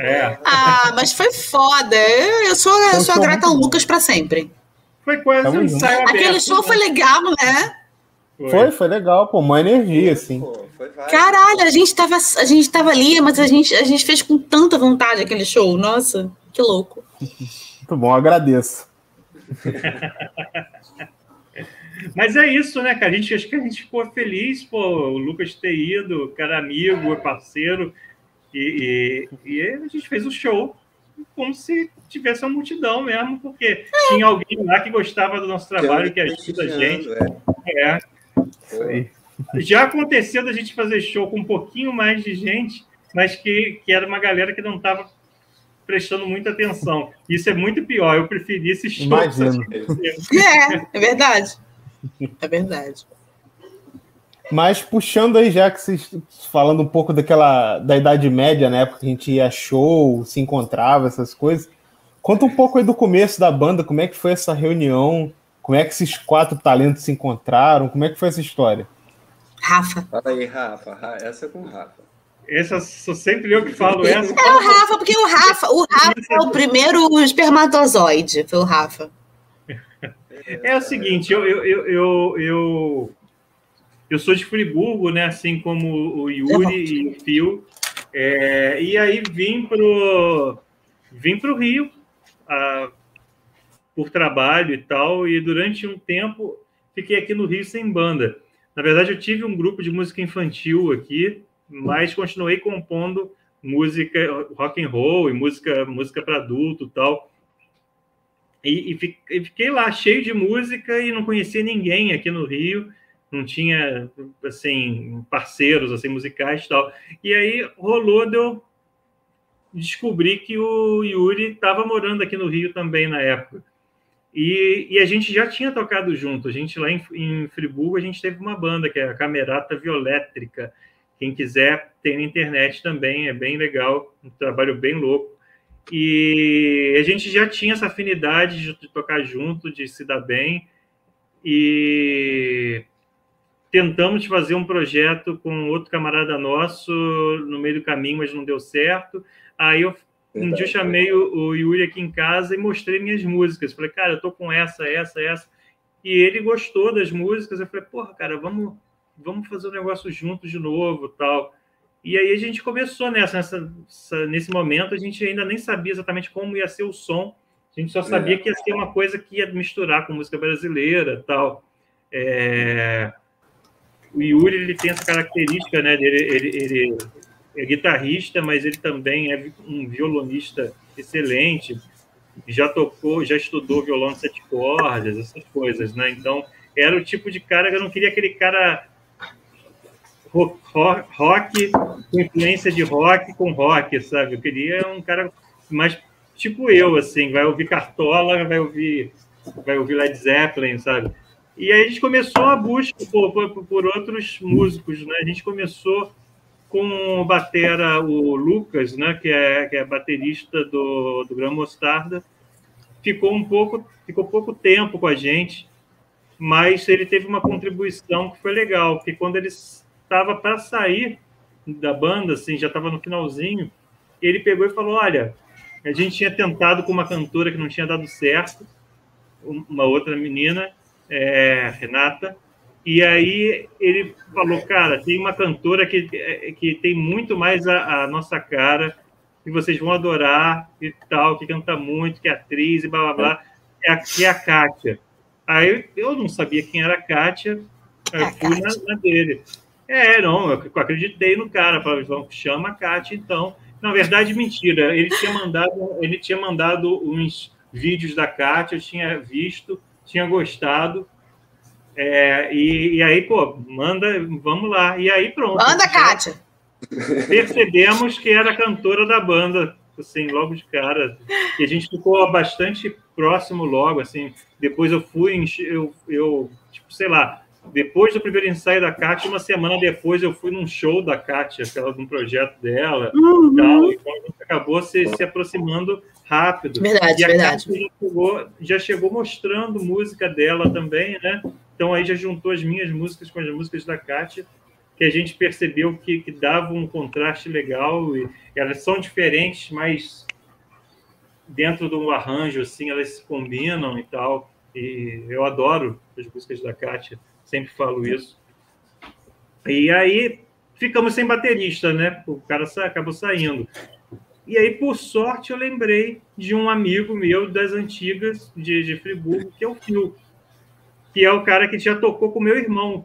Speaker 3: é. Ah, mas foi foda. Eu sou, eu sou a grata ao Lucas para sempre.
Speaker 2: Foi quase um
Speaker 3: ensaio Aquele show né? foi legal, né?
Speaker 1: Foi. foi, foi legal, pô, uma energia, assim. Pô,
Speaker 3: Caralho, a gente, tava, a gente tava ali, mas a gente, a gente fez com tanta vontade aquele show. Nossa, que louco.
Speaker 1: Muito bom, agradeço.
Speaker 2: Mas é isso, né, cara? A gente, acho que a gente ficou feliz, pô, o Lucas ter ido, cara amigo, parceiro. E, e, e, a gente fez o show como se tivesse uma multidão mesmo, porque tinha alguém lá que gostava do nosso trabalho, que ajuda a gente. É. é. Já aconteceu da gente fazer show com um pouquinho mais de gente, mas que, que era uma galera que não estava prestando muita atenção. Isso é muito pior. Eu preferi esse show.
Speaker 3: É, é verdade. É verdade.
Speaker 1: Mas puxando aí, já que vocês falando um pouco daquela da Idade Média, né? Porque a gente ia show, se encontrava, essas coisas. Conta um pouco aí do começo da banda, como é que foi essa reunião, como é que esses quatro talentos se encontraram, como é que foi essa história?
Speaker 3: Rafa.
Speaker 4: Fala aí, Rafa. Essa é com o Rafa.
Speaker 2: Essa sou sempre eu que falo essa.
Speaker 3: É o Rafa, porque o Rafa, o Rafa é o primeiro espermatozoide, foi o Rafa.
Speaker 2: É o seguinte, eu, eu, eu, eu, eu, sou de Friburgo, né? Assim como o Yuri e o Fio. É, e aí vim pro vim pro Rio a, por trabalho e tal. E durante um tempo fiquei aqui no Rio sem banda. Na verdade, eu tive um grupo de música infantil aqui, mas continuei compondo música rock and roll e música música para adulto tal. E, e, fiquei lá cheio de música e não conhecia ninguém aqui no Rio, não tinha assim parceiros assim musicais tal. E aí rolou de eu descobrir que o Yuri estava morando aqui no Rio também na época. E, e, a gente já tinha tocado junto. A gente lá em, em, Friburgo, a gente teve uma banda que é a Camerata Violétrica. Quem quiser, tem na internet também, é bem legal, um trabalho bem louco. E a gente já tinha essa afinidade de, de tocar junto, de se dar bem. E tentamos fazer um projeto com outro camarada nosso no meio do caminho, mas não deu certo. Aí eu um dia eu chamei o, o, Yuri aqui em casa e mostrei minhas músicas. Falei, cara, eu tô com essa, essa, essa. E ele gostou das músicas. Eu falei, porra, cara, vamos, vamos fazer o um negócio juntos de novo, tal. E aí a gente começou nessa, nessa, nesse momento. A gente ainda nem sabia exatamente como ia ser o som. A gente só sabia é. que ia ser uma coisa que ia misturar com música brasileira, tal. É... O Yuri ele tem essa característica, né? Ele, ele, ele é guitarrista, mas ele também é um violonista excelente. Já tocou, já estudou violão sete cordas, essas coisas, né? Então, era o tipo de cara que eu não queria aquele cara rock, rock com influência de rock com rock, sabe? Eu queria um cara mais tipo eu, assim, vai ouvir Cartola, vai ouvir, vai ouvir Led Zeppelin, sabe? E aí a gente começou a busca por, por, por outros músicos, né? A gente começou com o batera, o Lucas, né, que, é, que é baterista do, do Grão Mostarda, ficou um pouco, ficou pouco tempo com a gente, mas ele teve uma contribuição que foi legal, porque quando ele estava para sair da banda, assim, já estava no finalzinho, ele pegou e falou, olha, a gente tinha tentado com uma cantora que não tinha dado certo, uma outra menina, é, Renata, e aí ele falou, cara, tem uma cantora que, que tem muito mais a, a nossa cara, que vocês vão adorar e tal, que canta muito, que é atriz e blá blá blá, é a, que é a Kátia. Aí eu não sabia quem era a Kátia, eu fui na, na, dele. É, não, eu acreditei no cara, falei, chama a Kátia então. Na verdade, mentira, ele tinha mandado, ele tinha mandado uns vídeos da Kátia, eu tinha visto, tinha gostado, é, e, e, aí, pô, manda, vamos lá. E aí, pronto.
Speaker 3: Manda, Kátia!
Speaker 2: Percebemos que era cantora da banda, assim, logo de cara. E a gente ficou bastante próximo logo, assim. Depois eu fui, eu, eu tipo, sei lá, depois do primeiro ensaio da Kátia, uma semana depois eu fui num show da Kátia, aquela, num projeto dela uhum. e tal. Então a gente acabou se, se aproximando rápido.
Speaker 3: Verdade,
Speaker 2: e a
Speaker 3: verdade.
Speaker 2: Já chegou, já chegou mostrando música dela também, né? Então aí já juntou as minhas músicas com as músicas da Kátia, que a gente percebeu que, que dava um contraste legal e elas são diferentes, mas dentro do arranjo assim elas se combinam e tal. E eu adoro as músicas da Kátia, sempre falo isso. E aí ficamos sem baterista, né? O cara acabou saindo. E aí, por sorte, eu lembrei de um amigo meu das antigas de, de Friburgo, que é o Phil que é o cara que já tocou com meu irmão.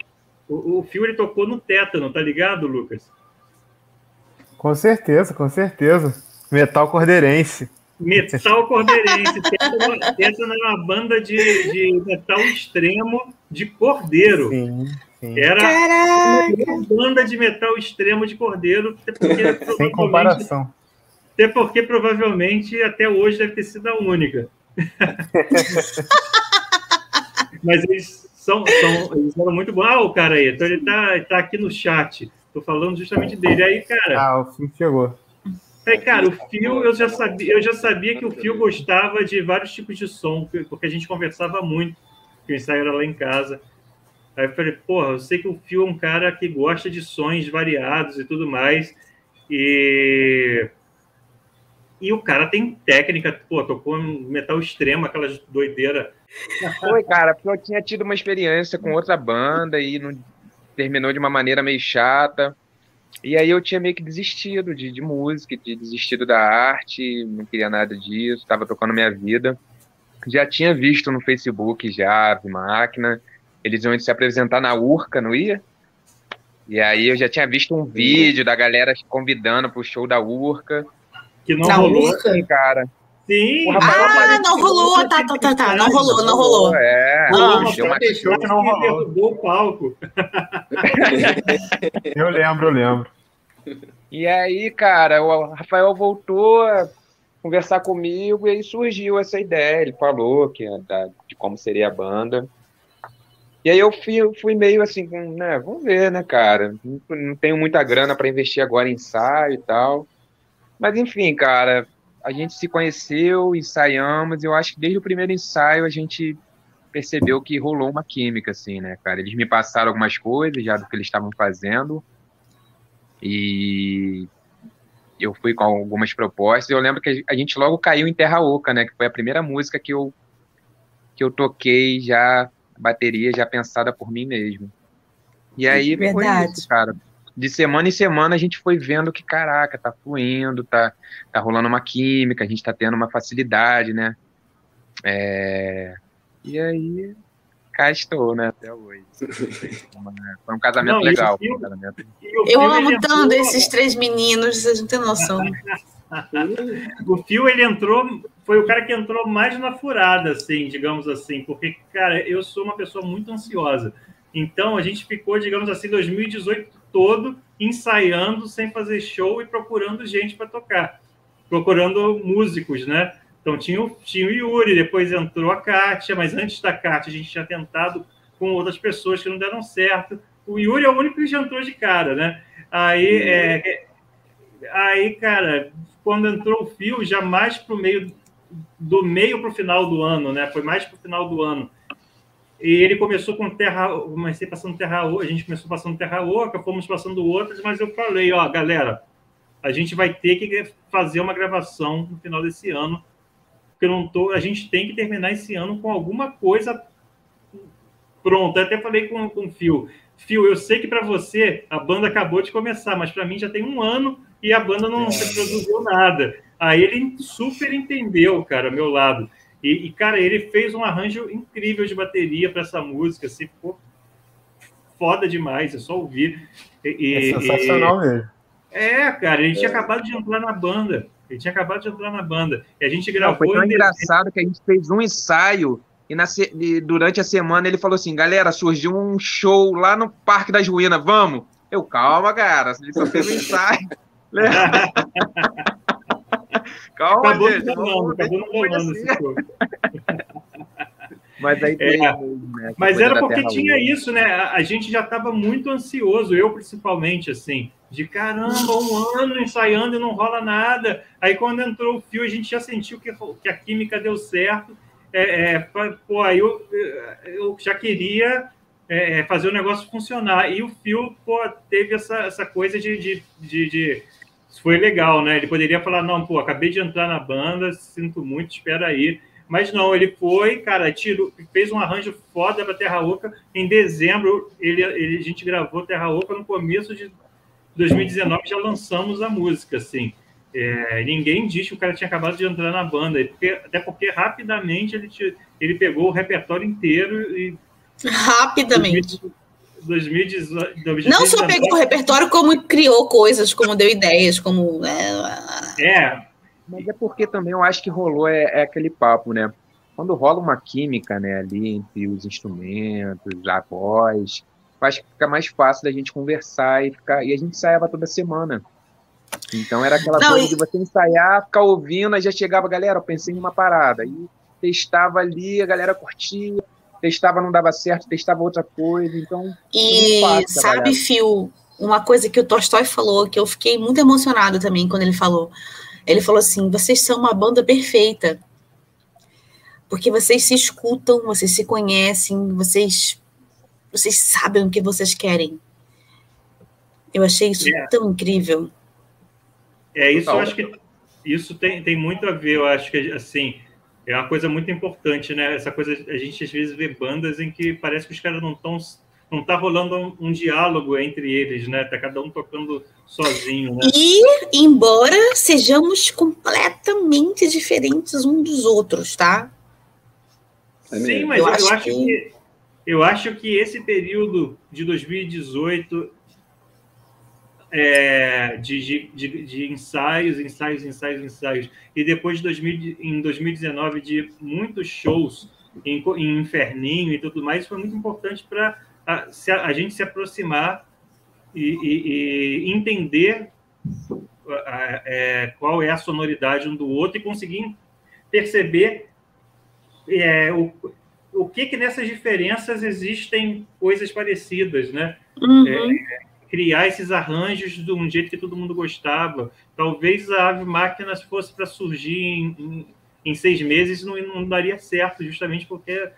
Speaker 2: O, o Phil ele tocou no tétano, tá ligado, Lucas?
Speaker 1: Com certeza, com certeza. Metal cordeirense.
Speaker 2: Metal cordeirense. Tétano era uma banda de, de metal extremo de cordeiro. Sim, sim. Era Caraca. uma banda de metal extremo de cordeiro.
Speaker 1: Sem comparação.
Speaker 2: Até porque provavelmente até hoje deve ter sido a única. Mas eles são, são, eles eram muito bons. Ah, o cara aí, então ele tá, tá aqui no chat. Tô falando justamente dele. Aí, cara.
Speaker 1: Ah, o Fio chegou.
Speaker 2: Aí, cara, o Fio, eu já sabia, eu já sabia que o Fio gostava de vários tipos de som, porque a gente conversava muito, que o ensaio era lá em casa. Aí eu falei, porra, eu sei que o Fio é um cara que gosta de sons variados e tudo mais. E e o cara tem técnica, pô, tocou metal extremo, aquelas doideiras.
Speaker 8: Foi, cara, porque eu tinha tido uma experiência com outra banda e não, terminou de uma maneira meio chata. E aí eu tinha meio que desistido de, de música, de desistido da arte, não queria nada disso, estava tocando minha vida. Já tinha visto no Facebook já, Ave Máquina, eles iam se apresentar na Urca, não ia? E aí eu já tinha visto um vídeo da galera convidando pro show da Urca.
Speaker 2: Que não rolou,
Speaker 3: Urca?
Speaker 8: cara.
Speaker 2: Sim.
Speaker 3: Ah, não rolou, tá, tá, tá, tá, não rolou, não rolou.
Speaker 8: É,
Speaker 3: Ah.
Speaker 8: uma
Speaker 1: Deixou que não rolou.
Speaker 2: derrubou o palco.
Speaker 1: Eu lembro, eu lembro.
Speaker 8: E aí, cara, o Rafael voltou a conversar comigo e aí surgiu essa ideia. Ele falou que da- de como seria a banda. E aí eu fui, fui meio assim, né, vamos ver, né, cara? Não, não tenho muita grana para investir agora em ensaio e tal. Mas enfim, cara, a gente se conheceu, ensaiamos, e eu acho que desde o primeiro ensaio a gente percebeu que rolou uma química, assim, né, cara? Eles me passaram algumas coisas já do que eles estavam fazendo. E eu fui com algumas propostas. Eu lembro que a gente logo caiu em Terra Oca, né? Que foi a primeira música que eu que eu toquei já bateria já pensada por mim mesmo. E aí foi
Speaker 3: Verdade.
Speaker 8: isso, cara. De semana em semana a gente foi vendo que caraca, tá fluindo, tá tá rolando uma química, a gente tá tendo uma facilidade, né? É... E aí cá estou, né, até hoje. Foi um casamento
Speaker 2: Não, e
Speaker 8: legal.
Speaker 2: filme-
Speaker 8: um casamento
Speaker 2: o
Speaker 3: Eu amo tanto
Speaker 2: entrou-
Speaker 3: esses três meninos, vocês não têm noção.
Speaker 2: O Phil, ele entrou, foi o cara que entrou mais na furada, assim, digamos assim, porque, cara, eu sou uma pessoa muito ansiosa. Então, a gente ficou, digamos assim, 2018 todo ensaiando, sem fazer show e procurando gente para tocar, procurando músicos, né? Então, tinha o, tinha o Yuri, depois entrou a Kátia, mas antes da Kátia, a gente tinha tentado com outras pessoas que não deram certo. O Yuri é o único que já entrou de cara, né? Aí, é, aí cara, quando entrou o fio, já mais para o meio do meio para o final do ano, né? Foi mais para o final do ano. E ele começou com Terra, comecei passando Terra Oca, a gente começou passando Terra Oca, fomos passando outras, mas eu falei, ó, galera, a gente vai ter que fazer uma gravação no final desse ano, porque eu não tô, a gente tem que terminar esse ano com alguma coisa pronta. Eu até falei com, com o Phil, Phil, eu sei que para você a banda acabou de começar, mas para mim já tem um ano e a banda não produziu nada. Aí ele super entendeu, cara, meu lado. E, e, cara, ele fez um arranjo incrível de bateria para essa música, assim, ficou foda demais, é só ouvir. E,
Speaker 1: É sensacional
Speaker 2: e,
Speaker 1: mesmo.
Speaker 2: É, cara, ele tinha acabado de entrar na banda. Ele tinha acabado de entrar na banda. E a gente
Speaker 8: Não,
Speaker 2: gravou.
Speaker 8: foi tão engraçado que a gente fez um ensaio e, na e durante a semana ele falou assim: galera, surgiu um show lá no Parque das Ruínas, vamos? Eu, calma, cara, gente só fez um ensaio. calma,
Speaker 2: Acabou
Speaker 8: gente.
Speaker 2: acabou não rolando
Speaker 8: ser.
Speaker 2: esse show.
Speaker 8: Mas aí
Speaker 2: É,
Speaker 8: teve mesmo, né,
Speaker 2: Mas era porque tinha
Speaker 8: Oca.
Speaker 2: isso, né? A, a gente já estava muito ansioso, eu principalmente, assim, de caramba, um ano ensaiando e não rola nada. Aí quando entrou o fio, a gente já sentiu que, que a química deu certo. É, é, pô, aí eu, eu já queria é, fazer o negócio funcionar. E o fio, pô, teve essa, essa coisa de, de, de, de- Foi legal, né? Ele poderia falar, não, pô, acabei de entrar na banda, sinto muito, espera aí. Mas não, ele foi, cara, tirou, fez um arranjo foda para Terra Oca. Em dezembro, ele, ele, a gente gravou Terra Oca no começo de 2019, já lançamos a música, assim. É, ninguém disse que o cara tinha acabado de entrar na banda, até porque rapidamente ele, ti- ele pegou o repertório inteiro e
Speaker 3: Rapidamente.
Speaker 2: 2018,
Speaker 3: Não só pegou o repertório, como criou coisas, como deu ideias, como. é,
Speaker 2: É,
Speaker 8: Mas é porque também eu acho que rolou é, é aquele papo, né? Quando rola uma química, né, ali entre os instrumentos, a voz, acho que fica mais fácil da gente conversar e ficar. E a gente ensaiava toda semana. Então era aquela
Speaker 3: Não,
Speaker 8: coisa
Speaker 3: e-
Speaker 8: de você ensaiar, ficar ouvindo, aí já chegava, galera, eu pensei em uma parada. Aí testava ali, a galera curtia, testava, não dava certo, testava outra coisa. Então,
Speaker 3: E
Speaker 8: fácil
Speaker 3: sabe. Phil, uma coisa que o Tolstói falou, que eu fiquei muito emocionado também quando ele falou. Ele falou assim: vocês são uma banda perfeita. Porque vocês se escutam, vocês se conhecem, vocês, vocês sabem o que vocês querem. Eu achei isso
Speaker 2: É.
Speaker 3: tão incrível.
Speaker 2: É, isso eu acho que isso tem, tem muito a ver, eu acho que assim é uma coisa muito importante, né? Essa coisa a gente às vezes vê bandas em que parece que os caras não estão não tá rolando um, um, diálogo entre eles, né? Tá cada um tocando sozinho, né?
Speaker 3: E embora sejamos completamente diferentes uns dos outros, tá?
Speaker 2: É Sim, mas eu, eu acho, acho que... que eu acho que esse período de 2018 é, de, de, de, ensaios, ensaios, ensaios, ensaios, e depois de 2000, em 2019 de muitos shows em, em Inferninho e tudo mais, foi muito importante para a, a, gente se aproximar e, e, e entender a, é, qual é a sonoridade um do outro e conseguir perceber é, o, o que que nessas diferenças existem coisas parecidas, né?
Speaker 3: Uhum. É,
Speaker 2: criar esses arranjos de um jeito que todo mundo gostava. Talvez a Ave Máquina fosse para surgir em, em, em, seis meses não, não daria certo, justamente porque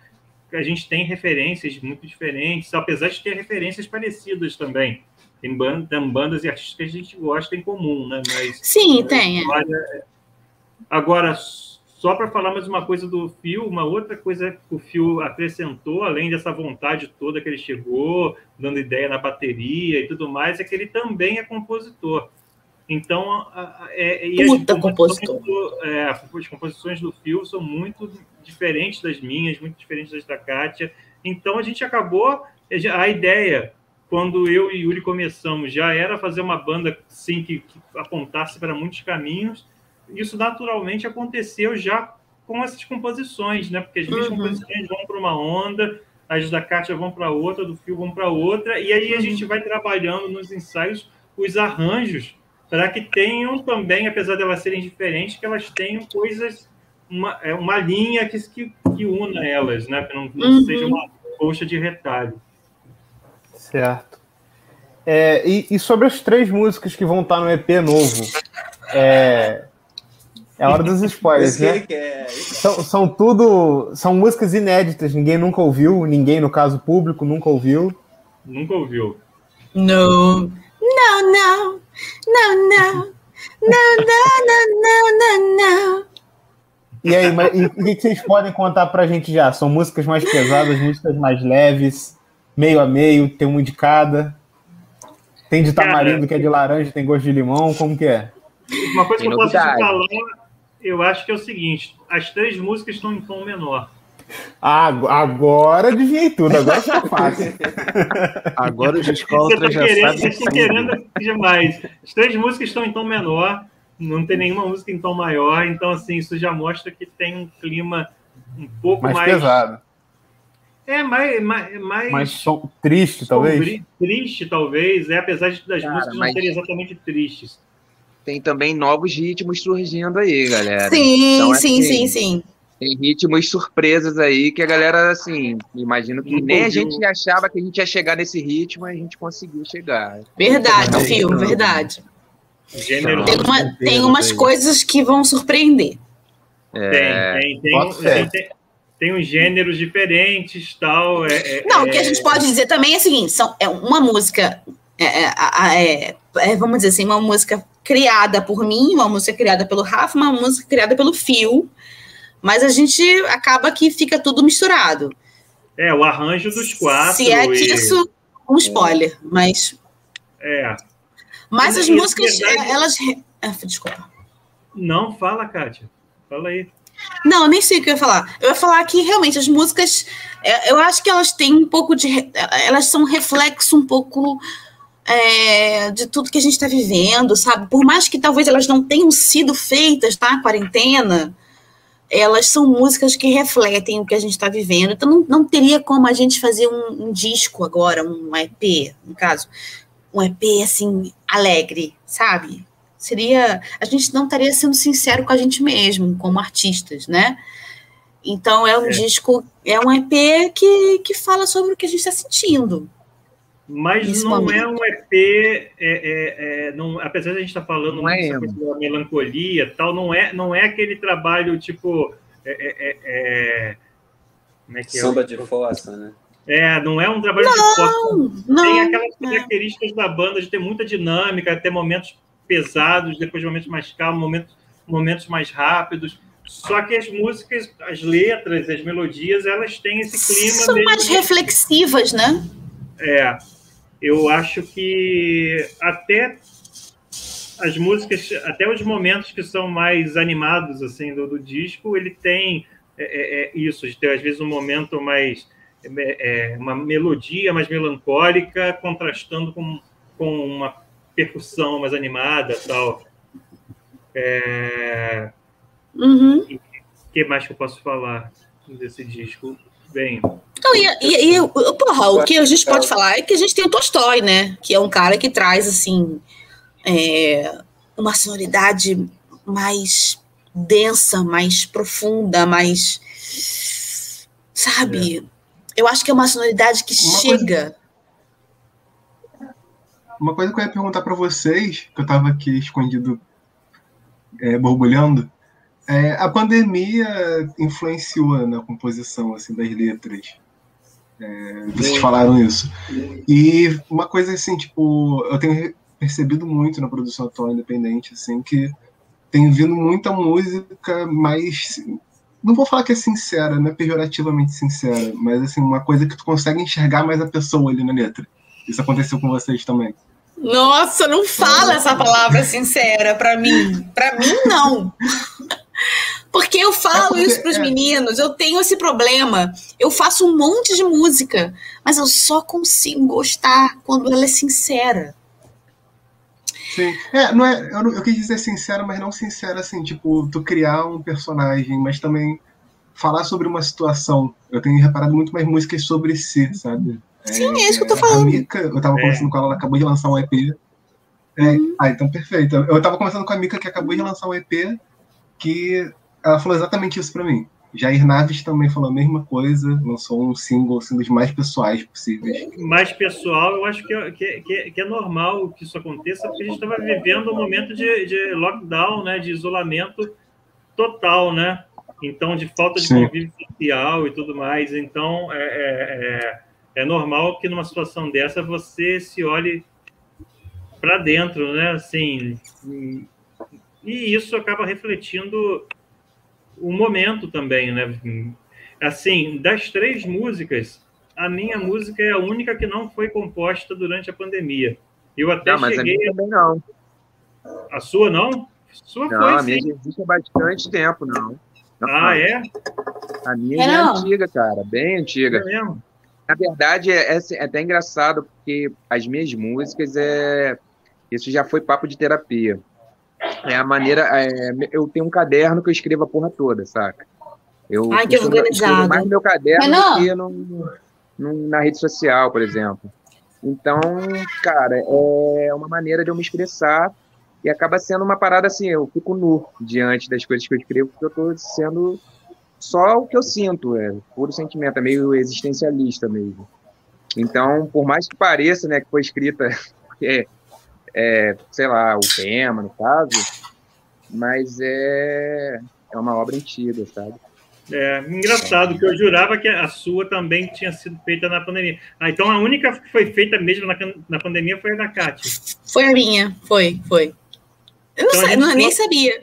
Speaker 2: a gente tem referências muito diferentes, apesar de ter referências parecidas também. Tem, band, tem bandas e artistas que a gente gosta em comum, né? Mas,
Speaker 3: Sim, tem.
Speaker 2: É. Agora, só para falar mais uma coisa do Fio, uma outra coisa que o Fio acrescentou, além dessa vontade toda que ele chegou, dando ideia na bateria e tudo mais, é que ele também é compositor. Então, é, e
Speaker 3: Puta as compositor.
Speaker 2: Do, é, as composições do Fio são muito diferentes das minhas, muito diferentes das da Kátia. Então, a gente acabou. A ideia, quando eu e Yuri começamos, já era fazer uma banda sim, que, que apontasse para muitos caminhos isso naturalmente aconteceu já com essas composições, né? Porque as minhas uhum. composições vão para uma onda, as da Kátia vão para outra, do Fio vão para outra, e aí a uhum. gente vai trabalhando nos ensaios os arranjos para que tenham também, apesar de elas serem diferentes, que elas tenham coisas, uma, é, uma linha que, que, que una elas, né? Que não, não uhum. seja uma coxa de retalho.
Speaker 1: Certo. É, e, e, sobre as três músicas que vão estar no EP novo, é, é hora dos spoilers, né? É. São, são tudo. São músicas inéditas, ninguém nunca ouviu, ninguém, no caso público, nunca ouviu.
Speaker 2: Nunca ouviu.
Speaker 3: Não. Não, não. Não, não. Não, não, não, não, não, não.
Speaker 1: E aí, mas, e o que vocês podem contar pra gente já? São músicas mais pesadas, músicas mais leves, meio a meio, tem uma de cada. Tem de tamarindo, que é de laranja, tem gosto de limão, como que é?
Speaker 2: Uma coisa que eu posso te falar eu acho que é o seguinte: as três músicas estão em tom menor.
Speaker 1: Agora adivinhei tudo, agora já fácil.
Speaker 7: agora os escolas
Speaker 2: já querendo, sabem. Vocês querendo demais. As três músicas estão em tom menor, não tem nenhuma música em tom maior, então assim, isso já mostra que tem um clima um pouco mais.
Speaker 1: mais pesado.
Speaker 2: É, mais. Mais, mais,
Speaker 1: mais triste, talvez.
Speaker 2: Triste, talvez, é, apesar das Cara, músicas mas... não serem exatamente tristes
Speaker 8: tem também novos ritmos surgindo aí, galera.
Speaker 3: Sim, então, assim, sim, sim, sim.
Speaker 8: Tem ritmos surpresas aí que a galera, assim, imagino que nem a gente achava que a gente ia chegar nesse ritmo, a gente conseguiu chegar.
Speaker 3: Verdade, Fio, verdade. Gênero tem, uma, tem umas coisas que vão surpreender.
Speaker 2: É... Tem, tem, tem, tem, tem uns gêneros diferentes tal. É, é,
Speaker 3: Não, o que a gente pode dizer também é o seguinte: são, é uma música, é, é, é, vamos dizer assim, uma música criada por mim, uma música criada pelo Rafa, uma música criada pelo Fio, mas a gente acaba que fica tudo misturado.
Speaker 2: É, o arranjo dos quatro.
Speaker 3: Se é que e... isso, um spoiler, mas.
Speaker 2: É.
Speaker 3: Mas as músicas, verdade... elas. Ah, desculpa.
Speaker 2: Não, fala, Kátia. Fala aí.
Speaker 3: Não, eu nem sei o que eu ia falar. Eu ia falar que realmente as músicas, é, eu acho que elas têm um pouco de. Elas são um reflexo um pouco é, de tudo que a gente está vivendo, sabe? Por mais que talvez elas não tenham sido feitas na tá, quarentena, elas são músicas que refletem o que a gente está vivendo. Então não, não teria como a gente fazer um, um, disco agora, um EP, no caso, um EP assim alegre, sabe? Seria a gente não estaria sendo sincero com a gente mesmo, como artistas, né? Então é um é. disco, é um EP que, que fala sobre o que a gente está sentindo.
Speaker 2: Mas não é um EP, é, é, é, não, apesar de a gente estar tá falando não é da melancolia tal, não é, não é aquele trabalho tipo. É, é, é,
Speaker 4: como é que Samba de fossa, né?
Speaker 2: É, não é um trabalho
Speaker 3: não,
Speaker 2: de
Speaker 3: fossa. Não,
Speaker 2: Tem aquelas características da banda de ter muita dinâmica, ter momentos pesados, depois momentos mais calmos, momentos momentos mais rápidos. Só que as músicas, as letras, as melodias, elas têm esse clima.
Speaker 3: São mais reflexivas, né?
Speaker 2: É. Eu acho que até as músicas, até os momentos que são mais animados assim do, do disco, ele tem é, é, é isso, de ter às vezes um momento mais é, é, uma melodia mais melancólica contrastando com, com uma percussão mais animada tal. É...
Speaker 3: Uhum.
Speaker 2: O que mais que eu posso falar desse disco? Bem.
Speaker 3: Não, e, e, e, porra, o que a gente pode falar é que a gente tem o Tolstói, né? Que é um cara que traz, assim, é, uma sonoridade mais densa, mais profunda, mais. Sabe? É. Eu acho que é uma sonoridade que uma chega.
Speaker 5: Coisa, uma coisa que eu ia perguntar para vocês, que eu estava aqui escondido, é, borbulhando, é, a pandemia influenciou na composição assim das letras. É, vocês falaram isso. E uma coisa assim, tipo, eu tenho percebido muito na produção atual independente, assim, que tem vindo muita música mais não vou falar que é sincera, não é pejorativamente sincera, mas assim, uma coisa que tu consegue enxergar mais a pessoa ali na letra. Isso aconteceu com vocês também.
Speaker 3: Nossa, não fala essa palavra sincera para mim. Para mim, não. Porque eu falo é porque, isso para os é... meninos, eu tenho esse problema. Eu faço um monte de música, mas eu só consigo gostar quando ela é sincera.
Speaker 5: Sim. É, não é, eu, eu quis dizer sincero, mas não sincero assim, tipo, tu criar um personagem, mas também falar sobre uma situação. Eu tenho reparado muito mais músicas sobre si, sabe?
Speaker 3: Sim, é, é isso que eu tô falando.
Speaker 5: A Mika, eu tava é. conversando com ela, ela acabou de lançar um EP. É, uhum. Ah, então perfeito. Eu tava conversando com a Mika que acabou de lançar um EP que ela falou exatamente isso para mim. Jair Naves também falou a mesma coisa, lançou um single assim, dos mais pessoais possíveis.
Speaker 2: Mais pessoal, eu acho que é, que, que, que é normal que isso aconteça, porque a gente estava vivendo um momento de, de, lockdown, né, de isolamento total, né? Então, de falta de Sim. convívio social e tudo mais. Então, é, é, é, é normal que numa situação dessa você se olhe para dentro, né? Assim, e isso acaba refletindo o momento também, né? Assim, das três músicas, a minha música é a única que não foi composta durante a pandemia. Eu até
Speaker 8: não, mas cheguei. A minha também não.
Speaker 2: A sua não? A sua
Speaker 8: não,
Speaker 2: foi,
Speaker 8: a minha sim. existe há bastante tempo, não. não
Speaker 2: ah, é?
Speaker 8: A minha é, é antiga, cara, bem antiga. É mesmo? Na verdade, é, é, é até engraçado, porque as minhas músicas é. Isso já foi papo de terapia. É a maneira. É, eu tenho um caderno que eu escrevo a porra toda, saca? Eu
Speaker 3: Ai, que organizado.
Speaker 8: mais no meu caderno do que no, no, na rede social, por exemplo. Então, cara, é uma maneira de eu me expressar e acaba sendo uma parada assim, eu fico nu diante das coisas que eu escrevo, porque eu estou sendo só o que eu sinto, é puro sentimento, é meio existencialista mesmo. Então, por mais que pareça, né, que foi escrita é, é, sei lá, o tema, no caso, mas é, é uma obra antiga, sabe?
Speaker 2: É engraçado que eu jurava que a sua também tinha sido feita na pandemia. Ah, então a única que foi feita mesmo na, na pandemia foi a da Kátia.
Speaker 3: Foi a minha, foi, foi. Eu não, então, sei, não nem sabia.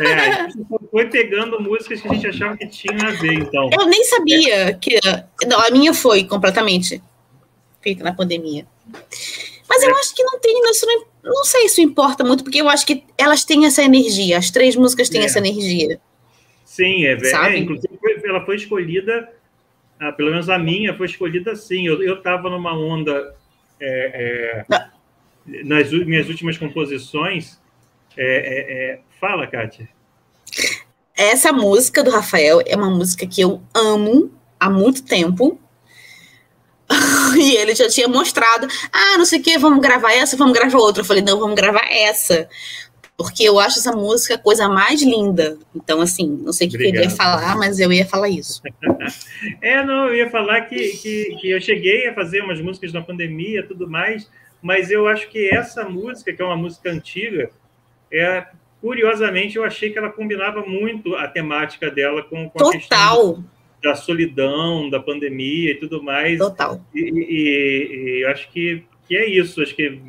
Speaker 2: É, a gente foi pegando músicas que a gente achava que tinha a ver, então.
Speaker 3: Eu nem sabia é. que. Não, a minha foi completamente feita na pandemia. Mas eu acho que não tem, isso não, não sei se isso importa muito, porque eu acho que elas têm essa energia, as três músicas têm é. essa energia.
Speaker 2: Sim, é verdade. É, inclusive, ela foi escolhida, ah, pelo menos a minha foi escolhida assim. Eu estava numa onda é, é, ah. nas minhas últimas composições. É, é, fala, Kátia.
Speaker 3: Essa música do Rafael é uma música que eu amo há muito tempo. e ele já tinha mostrado, ah, não sei o que, vamos gravar essa, vamos gravar outra. Eu falei, não, vamos gravar essa. Porque eu acho essa música a coisa mais linda. Então, assim, não sei o que Obrigado. ele ia falar, mas eu ia falar isso.
Speaker 2: é, não, eu ia falar que, que, que eu cheguei a fazer umas músicas na pandemia tudo mais, mas eu acho que essa música, que é uma música antiga, é, curiosamente, eu achei que ela combinava muito a temática dela com, com
Speaker 3: Total. a questão
Speaker 2: da solidão, da pandemia e tudo mais.
Speaker 3: Total.
Speaker 2: E, e, e acho que, que é isso. Acho que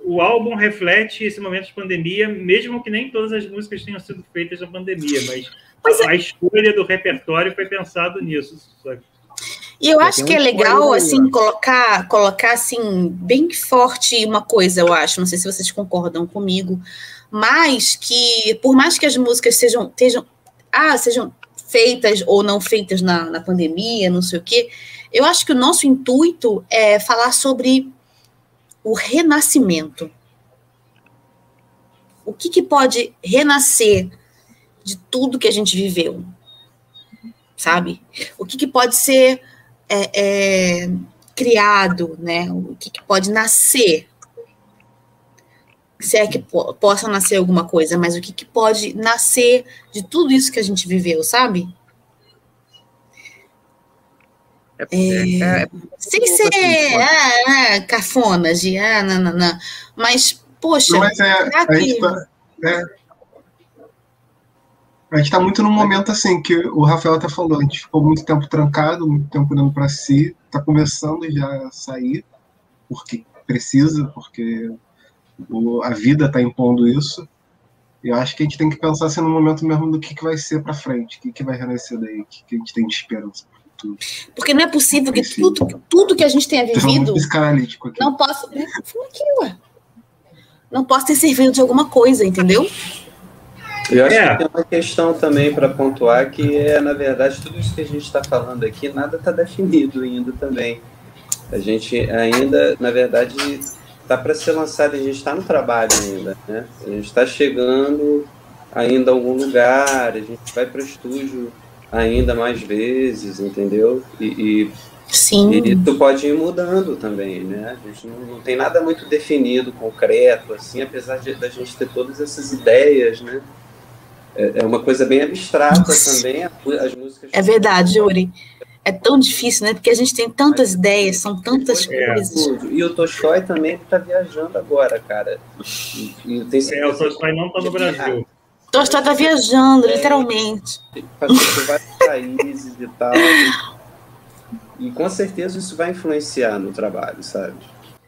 Speaker 2: o álbum reflete esse momento de pandemia, mesmo que nem todas as músicas tenham sido feitas na pandemia, mas
Speaker 3: Pois
Speaker 2: a, escolha do repertório foi pensado nisso. sabe?
Speaker 3: E eu acho que é legal, assim, colocar, colocar, assim, bem forte uma coisa, eu acho. Não sei se vocês concordam comigo, mas que, por mais que as músicas sejam, estejam, ah, sejam feitas ou não feitas na, na pandemia, não sei o quê, eu acho que o nosso intuito é falar sobre o renascimento. O que, que pode renascer de tudo que a gente viveu? Sabe? O que, que pode ser é, é, criado, né? O que, que pode nascer? Se é que po possa nascer alguma coisa, mas o que, que pode nascer de tudo isso que a gente viveu, sabe?
Speaker 8: É, é, é,
Speaker 3: Sem ser ah, ah, cafona de ah, não, não, não. Mas, poxa,
Speaker 5: Não, mas é,
Speaker 3: será
Speaker 5: a gente
Speaker 3: que.
Speaker 5: tá, é. A gente tá muito num momento assim que o Rafael tá falando, a gente ficou muito tempo trancado, muito tempo olhando para si, tá começando já a sair, porque precisa, porque o- a vida tá impondo isso. E eu acho que a gente tem que pensar assim no momento mesmo do que, que vai ser para frente, o que, que vai renascer daí, o que, que a gente tem de esperança pro futuro.
Speaker 3: Porque não é possível que tudo, tudo que a gente tenha vivido
Speaker 5: muito psicanalítico aqui.
Speaker 3: não possa. Fuma aqui. Não possa ter servido de alguma coisa, entendeu?
Speaker 4: Eu acho
Speaker 2: É.
Speaker 4: que tem uma questão também para pontuar que é, na verdade, tudo isso que a gente está falando aqui, nada está definido ainda também. A gente ainda, na verdade, está para ser lançado, a gente está no trabalho ainda, né? A gente está chegando ainda a algum lugar, a gente vai para o estúdio ainda mais vezes, entendeu? E, e
Speaker 3: Sim.
Speaker 4: e isso pode ir mudando também, né? A gente não, não tem nada muito definido, concreto, assim, apesar de, da gente ter todas essas ideias, né? É, é uma coisa bem abstrata também, as músicas...
Speaker 3: É verdade, Yuri. É tão difícil, né? Porque a gente tem tantas ideias, são tantas
Speaker 2: É.
Speaker 3: coisas.
Speaker 4: E o Tolstói também está viajando agora, cara. E, e tem
Speaker 2: É, o Tolstói não está no Brasil.
Speaker 3: Tolstói tá viajando,
Speaker 4: É.
Speaker 3: literalmente.
Speaker 4: passou por vários países e tal. E com certeza isso vai influenciar no trabalho, sabe?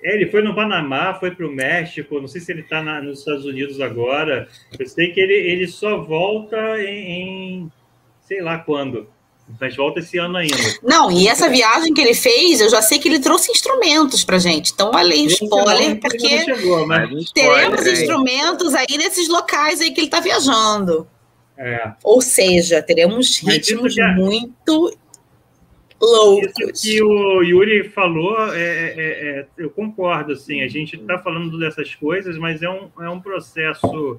Speaker 2: É, ele foi no Panamá, foi para o México, não sei se ele está nos Estados Unidos agora. Eu sei que ele, ele só volta em, em sei lá quando, mas volta esse ano ainda.
Speaker 3: Não, e essa viagem que ele fez, eu já sei que ele trouxe instrumentos pra gente. Então, aí, spoiler,
Speaker 2: Não,
Speaker 3: porque
Speaker 2: chegou, mas
Speaker 3: teremos
Speaker 8: spoiler,
Speaker 3: instrumentos aí nesses locais aí que ele tá viajando.
Speaker 2: é,
Speaker 3: Ou seja, teremos ritmos
Speaker 2: é-
Speaker 3: muito loucos.
Speaker 2: Isso que o Yuri falou, é, é- é- eu concordo, assim, a gente está falando dessas coisas, mas é um, é um processo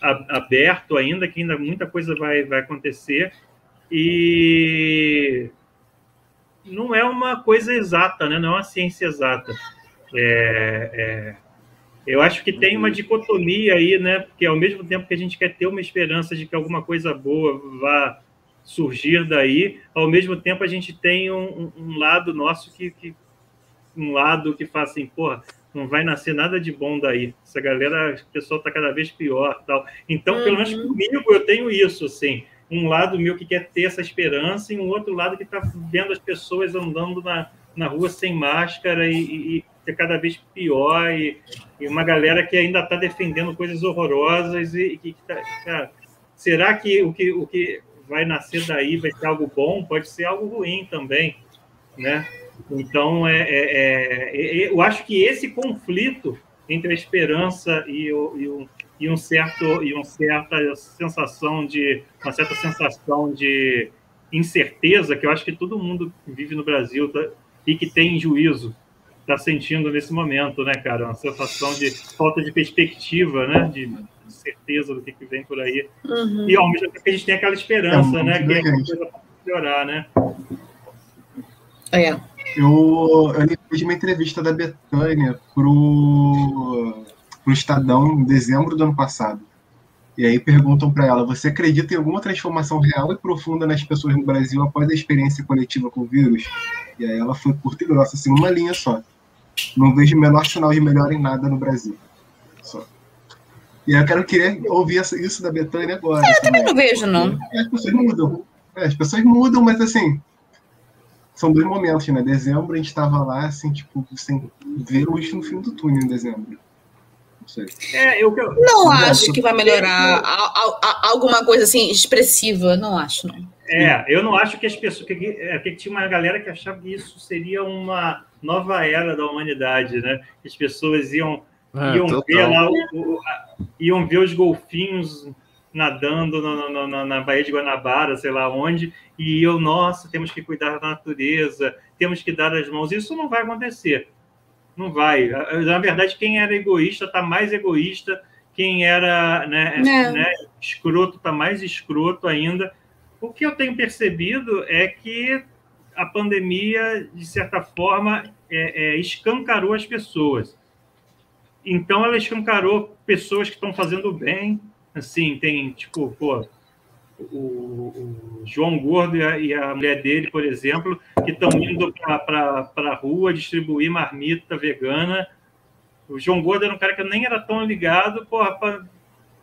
Speaker 2: aberto ainda, que ainda muita coisa vai, vai acontecer, e não é uma coisa exata, né? não é uma ciência exata. É, é, eu acho que tem uma dicotomia aí, né? Porque ao mesmo tempo que a gente quer ter uma esperança de que alguma coisa boa vá surgir daí, ao mesmo tempo a gente tem um, um- lado nosso que, que- um lado que fala assim, porra, não vai nascer nada de bom daí. Essa galera, o pessoal está cada vez pior, tal. Então, pelo menos
Speaker 3: Uhum.
Speaker 2: comigo eu tenho isso, assim, um lado meu que quer ter essa esperança e um outro lado que está vendo as pessoas andando na, na rua sem máscara e, e, e cada vez pior e, e uma galera que ainda está defendendo coisas horrorosas e, que tá, será que o que o que vai nascer daí vai ser algo bom? Pode ser algo ruim também, né? Então é, é- é- é- eu acho que esse conflito entre a esperança e, o, e, um, e um certo e uma certa sensação de uma certa sensação de incerteza que eu acho que todo mundo que vive no Brasil tá- e que tem juízo está sentindo nesse momento, né, cara? Uma sensação de falta de perspectiva, né? De certeza do que, que vem por aí.
Speaker 3: Uhum.
Speaker 2: E ao mesmo tempo que a gente tem aquela esperança,
Speaker 5: É,
Speaker 2: né? Que a coisa pode melhorar, né?
Speaker 3: É.
Speaker 5: Eu, eu de uma entrevista da Betânia pro, pro Estadão em dezembro do ano passado. E aí perguntam para ela: você acredita em alguma transformação real e profunda nas pessoas no Brasil após a experiência coletiva com o vírus? E aí ela foi curta e grossa, assim, uma linha só. Não vejo o menor sinal de melhora em nada no Brasil. Só. E aí eu quero querer ouvir isso da Betânia agora.
Speaker 3: Eu também não vejo, não.
Speaker 5: É, As pessoas mudam. É, as pessoas mudam, mas assim. São dois momentos, né? Dezembro a gente tava lá, assim, tipo, sem ver luz no fim do túnel em dezembro. Sei.
Speaker 2: É, eu, eu,
Speaker 3: Não acho que vai melhorar a- a- a- alguma coisa assim expressiva. Não acho, não.
Speaker 2: É, eu não acho que as pessoas. Que, é, que tinha uma galera que achava que isso seria uma nova era da humanidade, né? Que as pessoas iam,
Speaker 7: É,
Speaker 2: iam
Speaker 7: total.
Speaker 2: ver lá, o- o- a- iam ver os golfinhos nadando na, na- na- na Baía de Guanabara, sei lá onde, e eu, nossa, temos que cuidar da natureza, temos que dar as mãos. Isso não vai acontecer. Não vai. Na verdade, quem era egoísta está mais egoísta, quem era né,
Speaker 3: É.
Speaker 2: né, escroto está mais escroto ainda. O que eu tenho percebido é que a pandemia, de certa forma, é, é, escancarou as pessoas. Então, ela escancarou pessoas que estão fazendo bem. Assim, tem, tipo, pô, o, o João Gordo e a, e a mulher dele, por exemplo, que estão indo para a rua distribuir marmita vegana. O João Gordo era um cara que eu nem era tão ligado, porra, pa-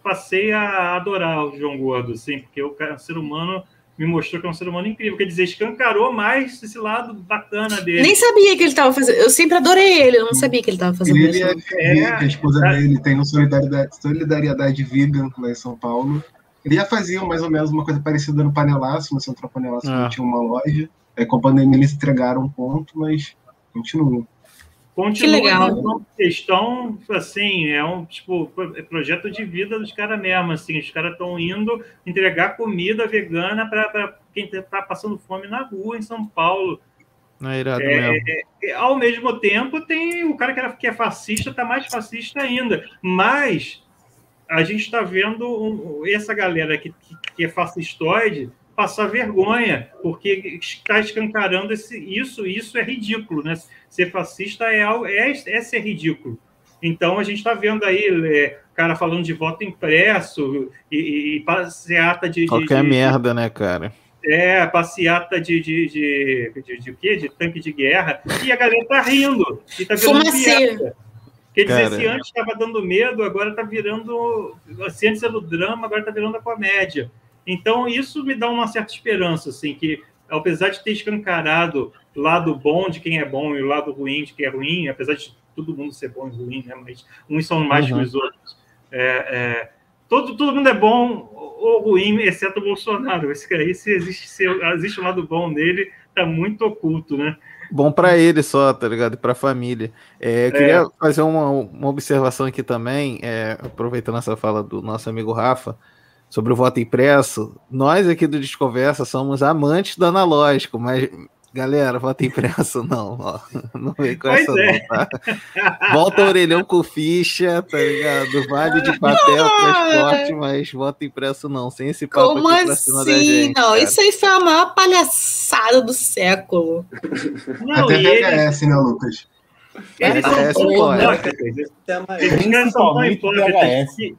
Speaker 2: passei a adorar o João Gordo, assim, porque o cara, o ser humano me mostrou que é um ser humano incrível. Quer dizer, escancarou mais esse lado bacana dele.
Speaker 3: Nem sabia que ele estava fazendo. Eu sempre adorei ele, eu não sabia que ele estava fazendo
Speaker 5: Ele
Speaker 3: isso.
Speaker 5: é vegan, que a esposa dele tem um solidariedade, solidariedade vegan lá em São Paulo. Ele já fazia mais ou menos uma coisa parecida no Panelaço, no Centro Panelaço,
Speaker 7: Ah.
Speaker 5: que tinha uma loja. Aí com a pandemia eles entregaram um ponto, mas continua.
Speaker 2: Continua
Speaker 3: Que legal.
Speaker 2: uma questão, assim, é um tipo é projeto de vida dos caras mesmo, assim, os caras estão indo entregar comida vegana para quem está passando fome na rua em São Paulo.
Speaker 7: Não é irado
Speaker 2: É,
Speaker 7: mesmo.
Speaker 2: E, ao mesmo tempo, tem o cara que, era, que é fascista, está mais fascista ainda. Mas a gente está vendo um- essa galera que, que, que é fascistoide passar vergonha, porque está escancarando esse, isso, isso é ridículo, né? Ser fascista é, é, é ser ridículo. Então a gente está vendo aí é, cara falando de voto impresso e, e, e passeata de, de,
Speaker 7: Qualquer
Speaker 2: de-
Speaker 7: merda, né, cara?
Speaker 2: é, passeata de, de, de, de, de, quê? de tanque de guerra, e a galera tá rindo. E tá piada. Quer dizer,
Speaker 7: Cara.
Speaker 2: se antes estava dando medo, agora tá virando. Se antes era o drama, agora tá virando a comédia. Então, isso me dá uma certa esperança, assim, que apesar de ter escancarado o lado bom de quem é bom e o lado ruim de quem é ruim, apesar de todo mundo ser bom e ruim, né? Mas uns são mais
Speaker 7: Uhum.
Speaker 2: que os outros. É, é, todo, todo mundo é bom ou ruim, exceto o Bolsonaro. Esse aí, se existe, se existe um lado bom dele, tá muito oculto, né?
Speaker 7: Bom pra ele só, tá ligado? E pra família. É, eu queria fazer uma, uma observação aqui também, é, aproveitando essa fala do nosso amigo Rafa, sobre o voto impresso. Nós aqui do Desconversa somos amantes do analógico, mas, galera, voto impresso não, ó. Não vem com
Speaker 2: Pois
Speaker 7: essa
Speaker 2: é.
Speaker 7: não, tá? Volta orelhão com ficha, tá ligado? Vale de papel, transporte, mas voto impresso não, sem esse papo
Speaker 3: Como
Speaker 7: aqui pra cima da
Speaker 3: assim?
Speaker 7: gente.
Speaker 3: não,
Speaker 7: cara.
Speaker 3: isso aí foi a maior palhaçada do século.
Speaker 2: Não,
Speaker 5: Até
Speaker 2: e eles,
Speaker 5: VHS, né, Lucas?
Speaker 2: eles
Speaker 7: VHS
Speaker 2: são tão hipócritas. Caras são tão hipócritas que,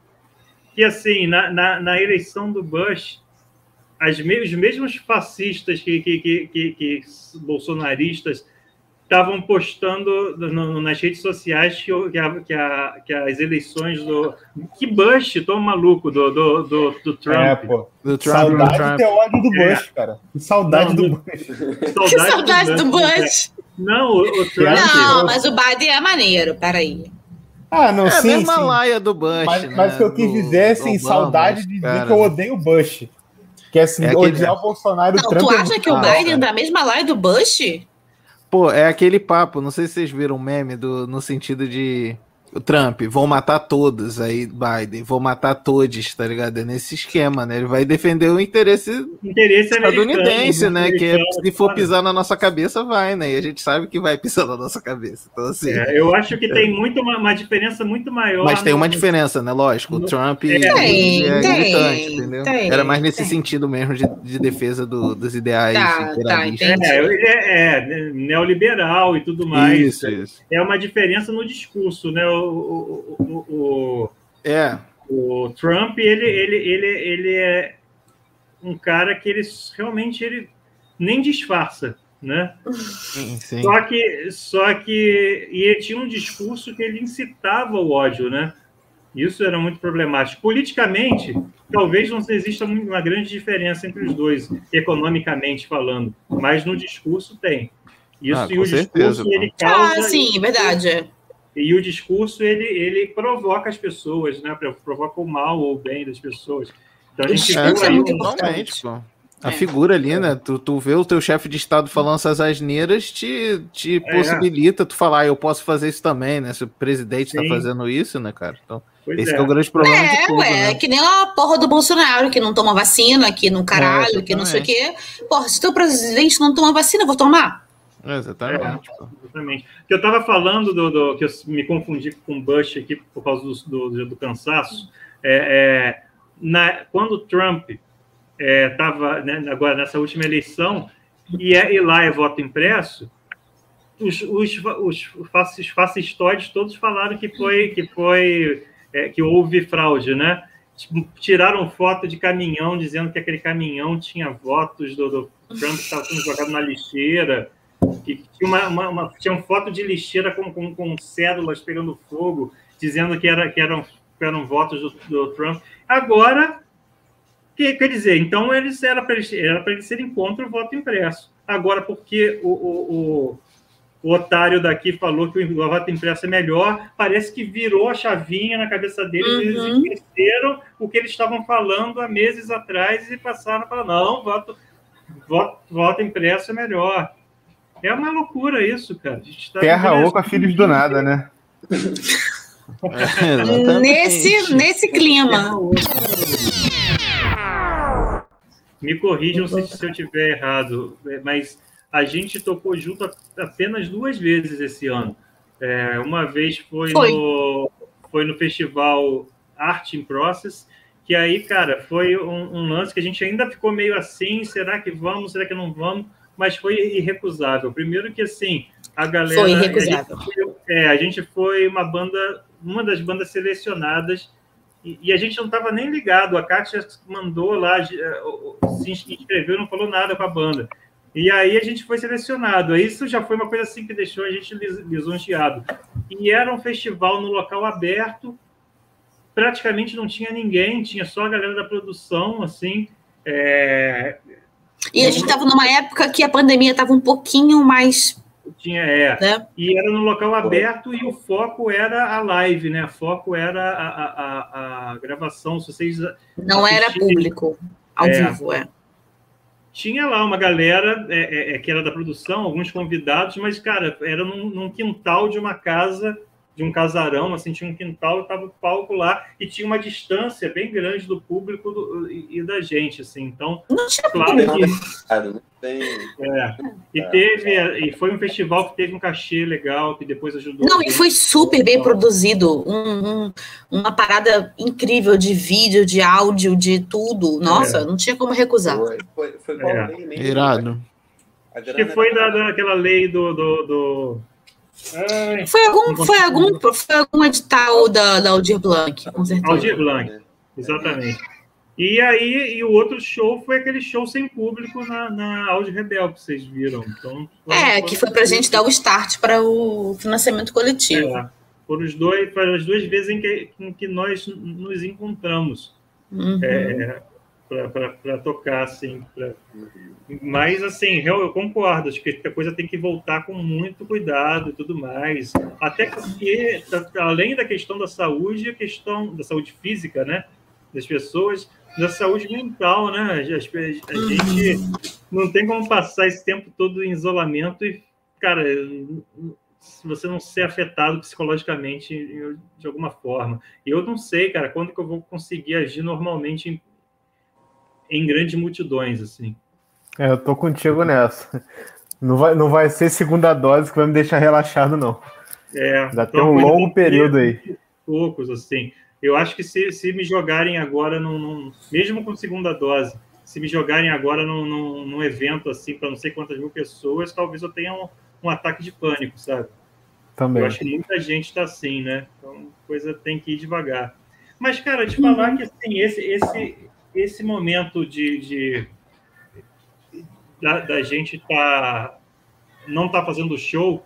Speaker 2: que, assim, na, na, na eleição do Bush, as me- os mesmos fascistas que, que, que, que, que bolsonaristas estavam postando no- no- nas redes sociais que, a- que, a- que as eleições do. Que Bush, tô maluco, do, do, do, do Trump.
Speaker 1: É, pô.
Speaker 7: Do Trump, do
Speaker 1: Saudade de
Speaker 7: Trump.
Speaker 1: ter ódio do
Speaker 2: É.
Speaker 1: Bush, cara. Que saudade
Speaker 2: Não,
Speaker 1: do
Speaker 2: do-
Speaker 1: Bush.
Speaker 3: Que saudade do Bush.
Speaker 2: Não, o, o Trump.
Speaker 3: Não, mas o Biden é maneiro, peraí.
Speaker 1: Ah, não,
Speaker 7: É a
Speaker 1: sim,
Speaker 7: mesma
Speaker 1: sim.
Speaker 7: laia do Bush.
Speaker 1: Mas,
Speaker 7: né?
Speaker 1: mas o que eu quis
Speaker 7: Do-
Speaker 1: dizer é,
Speaker 7: do
Speaker 1: assim,
Speaker 7: Obama,
Speaker 1: saudade de dizer que eu odeio o Bush. Que é assim,
Speaker 7: É aquele-
Speaker 1: odiar o Bolsonaro
Speaker 3: Não,
Speaker 1: Trump.
Speaker 3: tu
Speaker 1: é
Speaker 3: acha
Speaker 1: muito
Speaker 3: que o. Biden é da mesma laia do Bush?
Speaker 7: Pô, é aquele papo, não sei se vocês viram o meme do, no sentido de o Trump, vão matar todos, aí Biden, vão matar todos, tá ligado? É nesse esquema, né? Ele vai defender o interesse
Speaker 2: Interesse
Speaker 7: estadunidense, né? Que é, se for pisar na nossa cabeça, vai, né? E a gente sabe que vai pisar na nossa cabeça. Então, assim.
Speaker 2: É, eu acho que tem muito uma, uma diferença muito maior.
Speaker 7: Mas tem
Speaker 2: no-
Speaker 7: uma diferença, né? Lógico, o Trump
Speaker 2: Tem,
Speaker 7: ele é
Speaker 3: tem,
Speaker 7: militante, entendeu?
Speaker 3: tem,
Speaker 7: Era mais nesse
Speaker 3: tem.
Speaker 7: sentido mesmo de, de defesa do- dos ideais
Speaker 3: Tá, tá.
Speaker 2: É, é, é, neoliberal e tudo mais.
Speaker 7: Isso, isso.
Speaker 2: É uma diferença no discurso, né? O, o, o,
Speaker 7: É,
Speaker 2: o Trump, ele, ele, ele, ele é um cara que ele realmente ele nem disfarça, né?
Speaker 7: sim, sim.
Speaker 2: Só que, só que e ele tinha um discurso que ele incitava o ódio, né? Isso era muito problemático. Politicamente, talvez não exista uma grande diferença entre os dois, economicamente falando, mas no discurso tem. Isso
Speaker 7: Ah,
Speaker 2: e
Speaker 7: com
Speaker 2: o
Speaker 7: certeza,
Speaker 2: discurso ele
Speaker 3: Ah,
Speaker 2: causa
Speaker 3: sim, verdade. É.
Speaker 2: E o discurso ele, ele provoca as pessoas, né? Provoca o mal ou o bem das pessoas. Então a gente
Speaker 7: é, viu aí totalmente, pô. A é. figura ali, né? Tu, tu vê o teu chefe de estado falando essas asneiras, te, te é. possibilita tu falar, ah, eu posso fazer isso também, né? Se o presidente tá Sim. tá fazendo isso, né, cara? Então, pois esse é. é. o grande problema. É, tudo, ué,
Speaker 3: né? que nem a porra do Bolsonaro, que não toma vacina, que não caralho, é, que não sei o quê. Porra, se o teu presidente não toma vacina, eu vou tomar.
Speaker 7: Exatamente.
Speaker 2: É, exatamente. Que eu estava falando do, do, que eu me confundi com o Bush aqui por causa do, do, do cansaço. É, é, na, quando o Trump estava é, né, agora nessa última eleição e, é, e lá é voto impresso, os, os, os, fascistoides todos falaram que foi que foi é, que houve fraude, né? Tiraram foto de caminhão dizendo que aquele caminhão tinha votos do, do Trump que estava sendo jogado na lixeira que tinha uma, uma, uma, tinha uma foto de lixeira com, com, com cédulas pegando fogo, dizendo que, era, que, eram, que eram votos do, do Trump. Agora, que, quer dizer, então eles era para eles, era eles serem contra o voto impresso. Agora, porque o, o, o, o otário daqui falou que o voto impresso é melhor, parece que virou a chavinha na cabeça deles uhum. eles esqueceram o que eles estavam falando há meses atrás e passaram para não, voto, voto, voto impresso é melhor. É uma loucura isso, cara.
Speaker 1: Tá Terra oca, filhos do nada, né?
Speaker 3: é, nesse, nesse clima.
Speaker 2: Me corrijam se, se eu estiver errado, mas a gente tocou junto apenas duas vezes esse ano. É, uma vez foi, foi, No, foi no festival Art in Process, que aí, cara, foi um, um, lance que a gente ainda ficou meio assim, será que vamos, será que não vamos? Mas foi irrecusável. Primeiro que, assim, a galera...
Speaker 3: Foi irrecusável.
Speaker 2: A gente foi, é, a gente foi uma banda, uma das bandas selecionadas e, e a gente não estava nem ligado. A Kátia mandou lá, é, se inscreveu, não falou nada com a banda. E aí a gente foi selecionado. Isso já foi uma coisa assim que deixou a gente lisonjeado. E era um festival no local aberto, praticamente não tinha ninguém, tinha só a galera da produção, assim. É,
Speaker 3: e a gente estava numa época que a pandemia estava um pouquinho mais.
Speaker 2: Tinha, é. Né? E era no local aberto e o foco era a live, né? O foco era a, a, a, a gravação. Se vocês
Speaker 3: Não era público, ao é, vivo, é.
Speaker 2: Tinha lá uma galera é, é, é, que era da produção, alguns convidados, mas, cara, era num, num quintal de uma casa de um casarão, assim, tinha um quintal, estava o palco lá e tinha uma distância bem grande do público do, e, e, da gente, assim. Então, claro que é, e teve e foi um festival que teve um cachê legal que depois ajudou.
Speaker 3: Não, e foi super bem produzido, um, um, uma parada incrível de vídeo, de áudio, de tudo. Nossa, é. não tinha como recusar. Foi, foi, foi
Speaker 7: é. Irado.
Speaker 2: Acho que foi da, daquela lei do, do, do
Speaker 3: foi algum, foi algum, foi algum edital da, da Aldir Blanc, com certeza.
Speaker 2: Aldir Blanc, exatamente. E aí, e o outro show foi aquele show sem público na, na Audi Rebel, que vocês viram. Então,
Speaker 3: é, que foi para a gente dar o start para o financiamento coletivo.
Speaker 2: É, foram, os dois, foram as duas vezes em que, em que nós nos encontramos. Uhum. É, para tocar, assim. Pra... Mas, assim, eu, eu, concordo, acho que a coisa tem que voltar com muito cuidado e tudo mais. Até porque, além da questão da saúde, a questão da saúde física, né, das pessoas, da saúde mental, né? A, gente não tem como passar esse tempo todo em isolamento e, cara, se você não ser afetado psicologicamente de alguma forma. Eu não sei, cara, quando que eu vou conseguir agir normalmente em em grandes multidões, assim.
Speaker 1: É, eu tô contigo nessa. Não vai, não vai ser segunda dose que vai me deixar relaxado, não.
Speaker 2: É,
Speaker 1: Já tem um longo período aí.
Speaker 2: Poucos, assim. Eu acho que se, se me jogarem agora, num, num, mesmo com segunda dose, se me jogarem agora num, num, num evento assim para não sei quantas mil pessoas, talvez eu tenha um, um, ataque de pânico, sabe?
Speaker 1: Também.
Speaker 2: Eu acho que muita gente está assim, né? Então, coisa tem que ir devagar. Mas, cara, te falar que assim, esse, esse, esse momento de, de da, da, gente tá não tá fazendo show,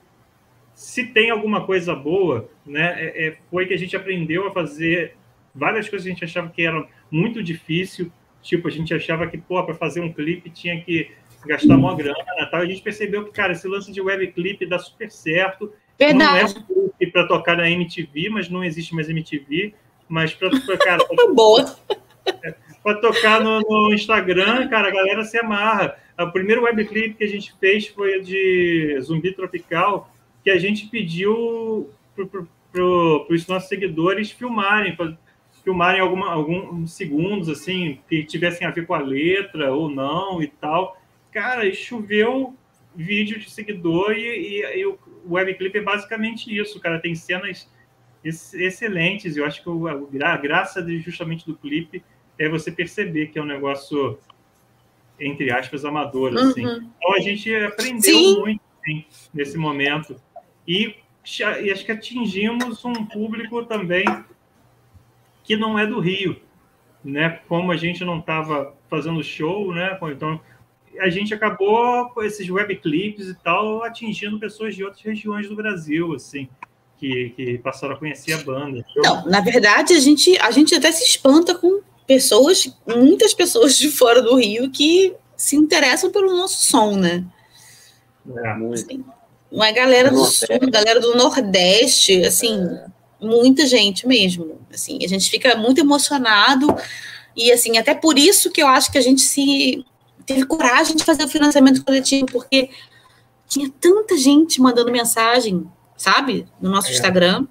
Speaker 2: se tem alguma coisa boa, né, é, é, foi que a gente aprendeu a fazer várias coisas que a gente achava que eram muito difícil, tipo a gente achava que pô para fazer um clipe tinha que gastar uma grana, tal. A gente percebeu que cara esse lance de web clip dá super certo
Speaker 3: Verdade.
Speaker 2: Não é para tocar na MTV, mas não existe mais MTV. Mas para tocar.
Speaker 3: Boa.
Speaker 2: Para tocar no, no, Instagram, cara, a galera se amarra. O primeiro webclip que a gente fez foi de Zumbi Tropical, que a gente pediu para os nossos seguidores filmarem, filmarem alguma, alguns segundos, assim, que tivessem a ver com a letra ou não e tal. Cara, choveu vídeo de seguidor e, e, e o webclip é basicamente isso, cara. Tem cenas excelentes. Eu acho que a graça de, justamente do clipe é você perceber que é um negócio, entre aspas, amador. Assim. Uhum. Então a gente aprendeu Sim. muito assim, nesse momento. E, e acho que atingimos um público também que não é do Rio. Né? Como a gente não estava fazendo show, né? Então a gente acabou com esses webclips e tal atingindo pessoas de outras regiões do Brasil, assim, que, que passaram a conhecer a banda.
Speaker 3: Não, na verdade a gente a gente até se espanta com pessoas, muitas pessoas de fora do Rio que se interessam pelo nosso som, né? É, assim, uma galera do Sul, galera do Nordeste, assim, é. muita gente mesmo. Assim, a gente fica muito emocionado e assim, até por isso que eu acho que a gente se teve coragem de fazer o financiamento coletivo, porque tinha tanta gente mandando mensagem, sabe, no nosso é. Instagram,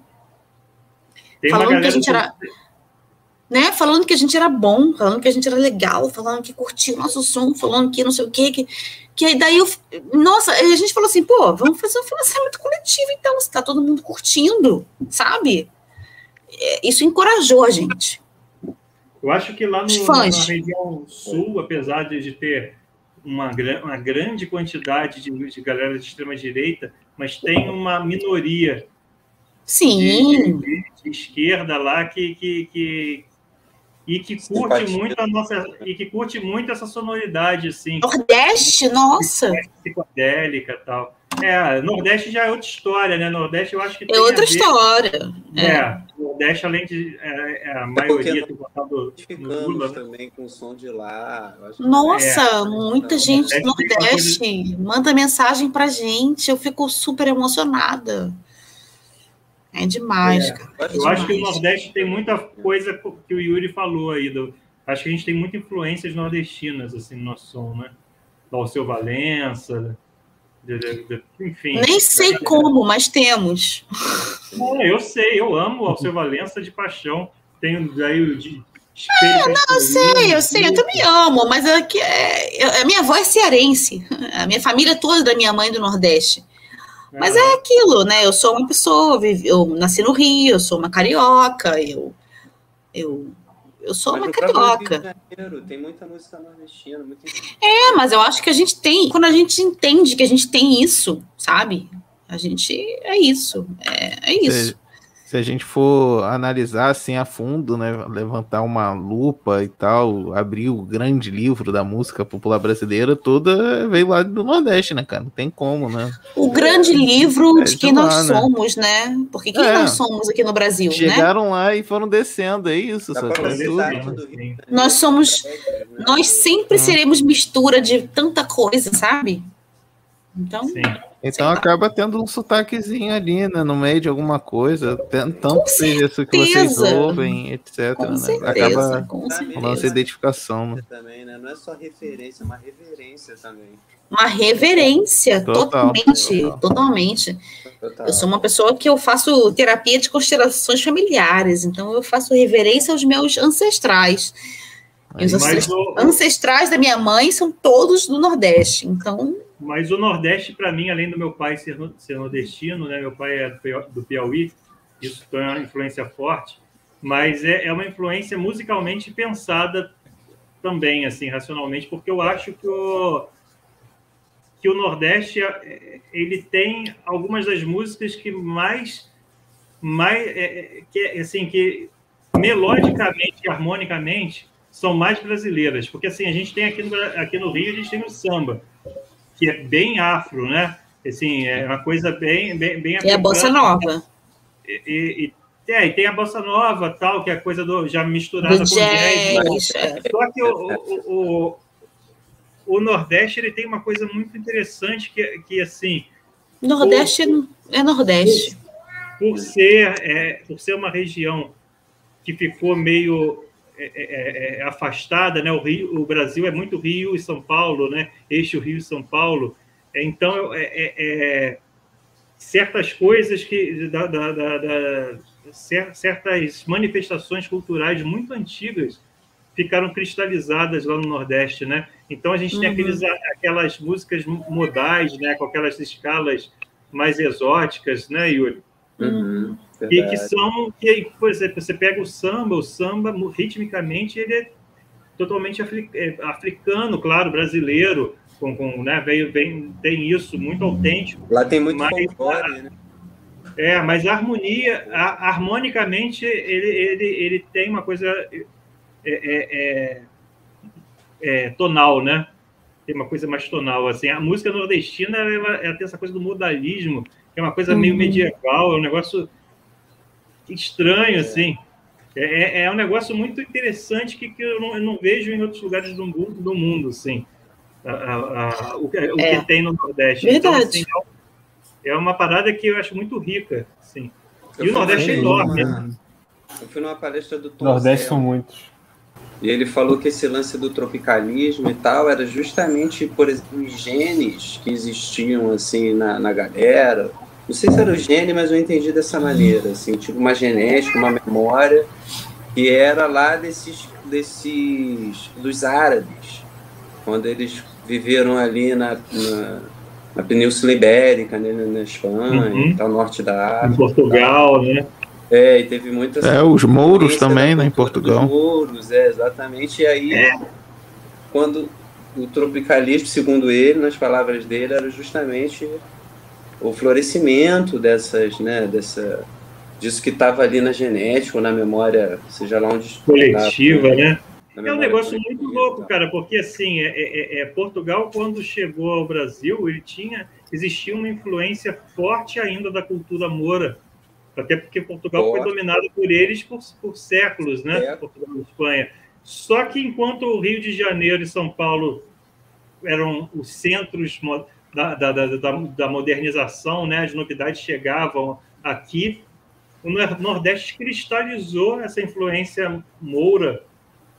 Speaker 3: Tem falando que a gente era, né, falando que a gente era bom, falando que a gente era legal, falando que curtia o nosso som, falando que não sei o quê, que, que daí eu, nossa, a gente falou assim, pô, vamos fazer um financiamento coletivo, então, se tá todo mundo curtindo, sabe? É, isso encorajou a gente.
Speaker 2: Eu acho que lá no, na região sul, apesar de ter uma, uma grande quantidade de, de galera de extrema-direita, mas tem uma minoria
Speaker 3: Sim.
Speaker 2: De, de, de, esquerda lá que, que, que, e que curte Simpatia. muito a nossa e que curte muito essa sonoridade assim
Speaker 3: Nordeste nossa
Speaker 2: psicodélica tal é Nordeste já é outra história né Nordeste eu acho que
Speaker 3: é outra história
Speaker 2: é. é Nordeste além de é, é a maioria
Speaker 4: tem votado no Lula né? também com o som de lá
Speaker 3: nossa é. muita gente do Nordeste coisa... manda mensagem pra gente eu fico super emocionada é demais, é. cara. É
Speaker 2: eu
Speaker 3: demais.
Speaker 2: acho que o Nordeste tem muita coisa que o Yuri falou aí. Do, acho que a gente tem muita influências nordestinas assim, no nosso som, né? Do Alceu Valença, de, de, de, enfim.
Speaker 3: Nem sei como, mas temos.
Speaker 2: É, eu sei, eu amo o Alceu Valença de paixão. Tenho daí o de.
Speaker 3: É, não, eu sei, eu sei, eu também amo, mas é que é, a minha avó é cearense, a minha família toda da minha mãe do Nordeste. Mas é aquilo, né? Eu sou uma pessoa, eu nasci no Rio, eu sou uma carioca, eu, eu, eu sou mas uma carioca.
Speaker 4: tem muita música nordestina. Muita...
Speaker 3: É, mas eu acho que a gente tem, quando a gente entende que a gente tem isso, sabe? A gente é isso, é, é isso
Speaker 7: se a gente for analisar assim a fundo, né, levantar uma lupa e tal, abrir o grande livro da música popular brasileira, toda veio lá do Nordeste, né, cara? Não tem como, né?
Speaker 3: O grande livro é, de quem nós né? somos, né? Porque quem é. nós somos aqui no Brasil,
Speaker 7: né? Chegaram né? lá e foram descendo, é isso. Só tudo,
Speaker 3: né? Nós somos, nós sempre seremos mistura de tanta coisa, sabe? Então. Sim.
Speaker 7: Então acaba tendo um sotaquezinho ali, né? No meio de alguma coisa. Tanto seja isso que vocês ouvem, etc. Com né? certeza, acaba com essa identificação.
Speaker 4: Né? Também, né? Não é só referência, é uma reverência também.
Speaker 3: Uma reverência, Total. totalmente. Total. Totalmente. Total. Eu sou uma pessoa que eu faço terapia de constelações familiares, então eu faço reverência aos meus ancestrais. Os ancestrais da minha mãe são todos do Nordeste, então
Speaker 2: mas o Nordeste, para mim, além do meu pai ser, ser nordestino, né? Meu pai é do Piauí, isso tem uma influência forte, mas é, é uma influência musicalmente pensada também, assim, racionalmente, porque eu acho que o, que o Nordeste ele tem algumas das músicas que mais mais é, é que assim que melodicamente e harmonicamente são mais brasileiras porque assim a gente tem aqui no, aqui no Rio a gente tem o samba que é bem afro, né? Assim, é uma coisa bem bem, bem
Speaker 3: É a bossa nova.
Speaker 2: E, e, é, e tem a bossa nova, tal, que é a coisa do já misturada do com jazz. jazz é. Só que o, o, o, o, Nordeste ele tem uma coisa muito interessante que, que assim,
Speaker 3: Nordeste é Nordeste.
Speaker 2: Por ser, é, por ser uma região que ficou meio é, é, é, afastada, né? O Rio, o Brasil é muito Rio e São Paulo, né? Eixo Rio e São Paulo. Então, é, certas coisas que da, da, da, da, certas manifestações culturais muito antigas ficaram cristalizadas lá no Nordeste, né? Então a gente uhum. tem aqueles, aquelas músicas modais, né? Com aquelas escalas mais exóticas, né, Yuri?
Speaker 4: Uhum.
Speaker 2: E que são, que, por exemplo, você pega o samba, o samba ritmicamente ele é totalmente é, africano, claro, brasileiro, com, com né, veio, vem, tem isso muito autêntico.
Speaker 4: Lá tem muito mas, folclore, né?
Speaker 2: É, mas a harmonia, a, harmonicamente, ele, ele, ele tem uma coisa é, é, é, é, tonal, né? Tem uma coisa mais tonal, assim. A música nordestina, ela, ela tem essa coisa do modalismo, que é uma coisa uhum. meio medieval, é um negócio estranho, assim. É, é, é um negócio muito interessante que, que eu, não, eu não vejo em outros lugares do, do mundo, assim. A, a, a, o, que, o que tem no Nordeste.
Speaker 3: Verdade. Então, assim,
Speaker 2: é uma parada que eu acho muito rica, sim. E o Nordeste é enorme. Né?
Speaker 4: Eu fui numa palestra do
Speaker 1: Tom Nordeste são muitos.
Speaker 4: E ele falou que esse lance do tropicalismo e tal era justamente, por exemplo, os genes que existiam assim na, na galera. Não sei se era o gene, mas eu entendi dessa maneira, assim, tipo uma genética, uma memória que era lá desses, desses dos árabes, quando eles viveram ali na, na na Península Ibérica, né, na Espanha, uhum. tal, norte da África.
Speaker 2: Em Portugal, né?
Speaker 4: É, e teve muitas.
Speaker 7: É, os mouros também, né, em Portugal. Os
Speaker 4: mouros, é, exatamente. E aí, é. quando o tropicalismo, segundo ele, nas palavras dele, era justamente o florescimento dessas, né, dessa, disso que estava ali na genética ou na memória, seja lá onde
Speaker 2: coletiva, né? É um negócio muito louco, cara, porque assim, é, é, é, Portugal, quando chegou ao Brasil, ele tinha, existia uma influência forte ainda da cultura moura, até porque Portugal foi dominado por eles por, por séculos, né? É. Portugal e Espanha. Só que enquanto o Rio de Janeiro e São Paulo eram os centros da, da, da, da modernização, né? As novidades chegavam aqui. O Nordeste cristalizou essa influência moura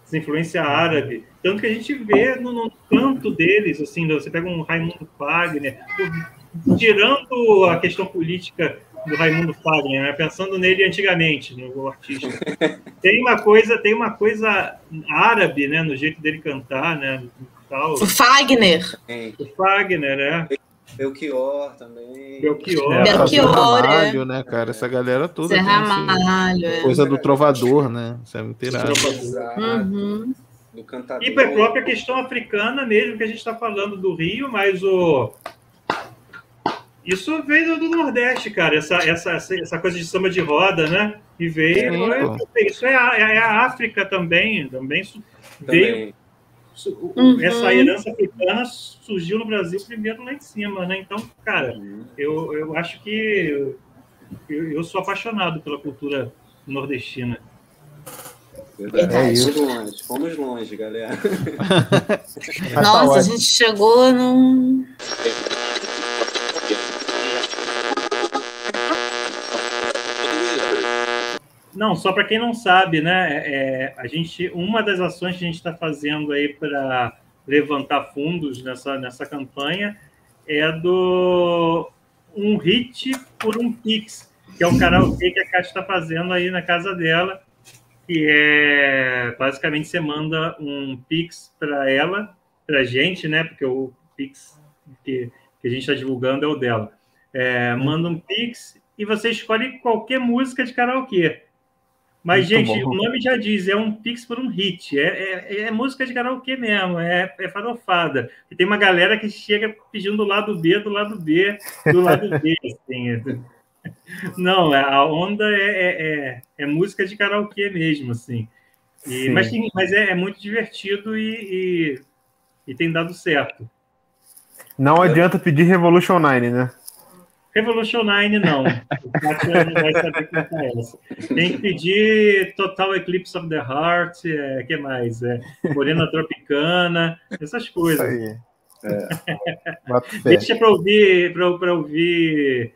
Speaker 2: essa influência árabe. Tanto que a gente vê no, no canto deles, assim, você pega um Raimundo Fagner, tirando a questão política do Raimundo Fagner, né? pensando nele antigamente, no artista. Tem uma coisa, tem uma coisa árabe, né, no jeito dele cantar, né,
Speaker 3: O Fagner.
Speaker 2: O Fagner,
Speaker 4: né? Belchior também.
Speaker 2: Belchior.
Speaker 3: É, Belchior,
Speaker 7: Ramalho, é. né, cara? Essa galera toda.
Speaker 3: Zé Ramalho,
Speaker 7: assim, Coisa do trovador, né? Isso é muito irado.
Speaker 3: Uhum.
Speaker 4: Do cantador.
Speaker 2: E a própria questão africana mesmo, que a gente está falando do Rio, mas o... Isso veio do, Nordeste, cara, essa, essa, essa coisa de samba de roda, né? E veio... É, isso é a, é a África também, também, também. veio Uhum. Essa herança africana surgiu no Brasil primeiro lá em cima, né? Então, cara, uhum. eu, eu acho que eu, eu sou apaixonado pela cultura nordestina.
Speaker 4: Verdade. É isso. Fomos longe, fomos longe, galera.
Speaker 3: Nossa, a gente chegou num.
Speaker 2: Não, só para quem não sabe, né? É, a gente, uma das ações que a gente está fazendo aí para levantar fundos nessa, nessa campanha é do um hit por um pix, que é o karaokê que a Kátia está fazendo aí na casa dela, que é basicamente você manda um pix para ela, para a gente, né? Porque o pix que, que a gente está divulgando é o dela. É, manda um pix e você escolhe qualquer música de karaokê. Mas, Muito gente, bom. o nome já diz, é um Pix por um hit. É, é, é música de karaokê mesmo, é, é farofada. E tem uma galera que chega pedindo do lado B, do lado B, do lado B. Assim. Não, é, a onda é, é, é, é, música de karaokê mesmo, assim. E, mas mas é, é, muito divertido e, e, e tem dado certo.
Speaker 1: Não adianta pedir Revolution 9, né?
Speaker 2: Revolution 9, não. O vai saber é essa. Tem que pedir Total Eclipse of the Heart, é, que mais? É, Morena Tropicana, essas coisas. É. Deixa para ouvir, para ouvir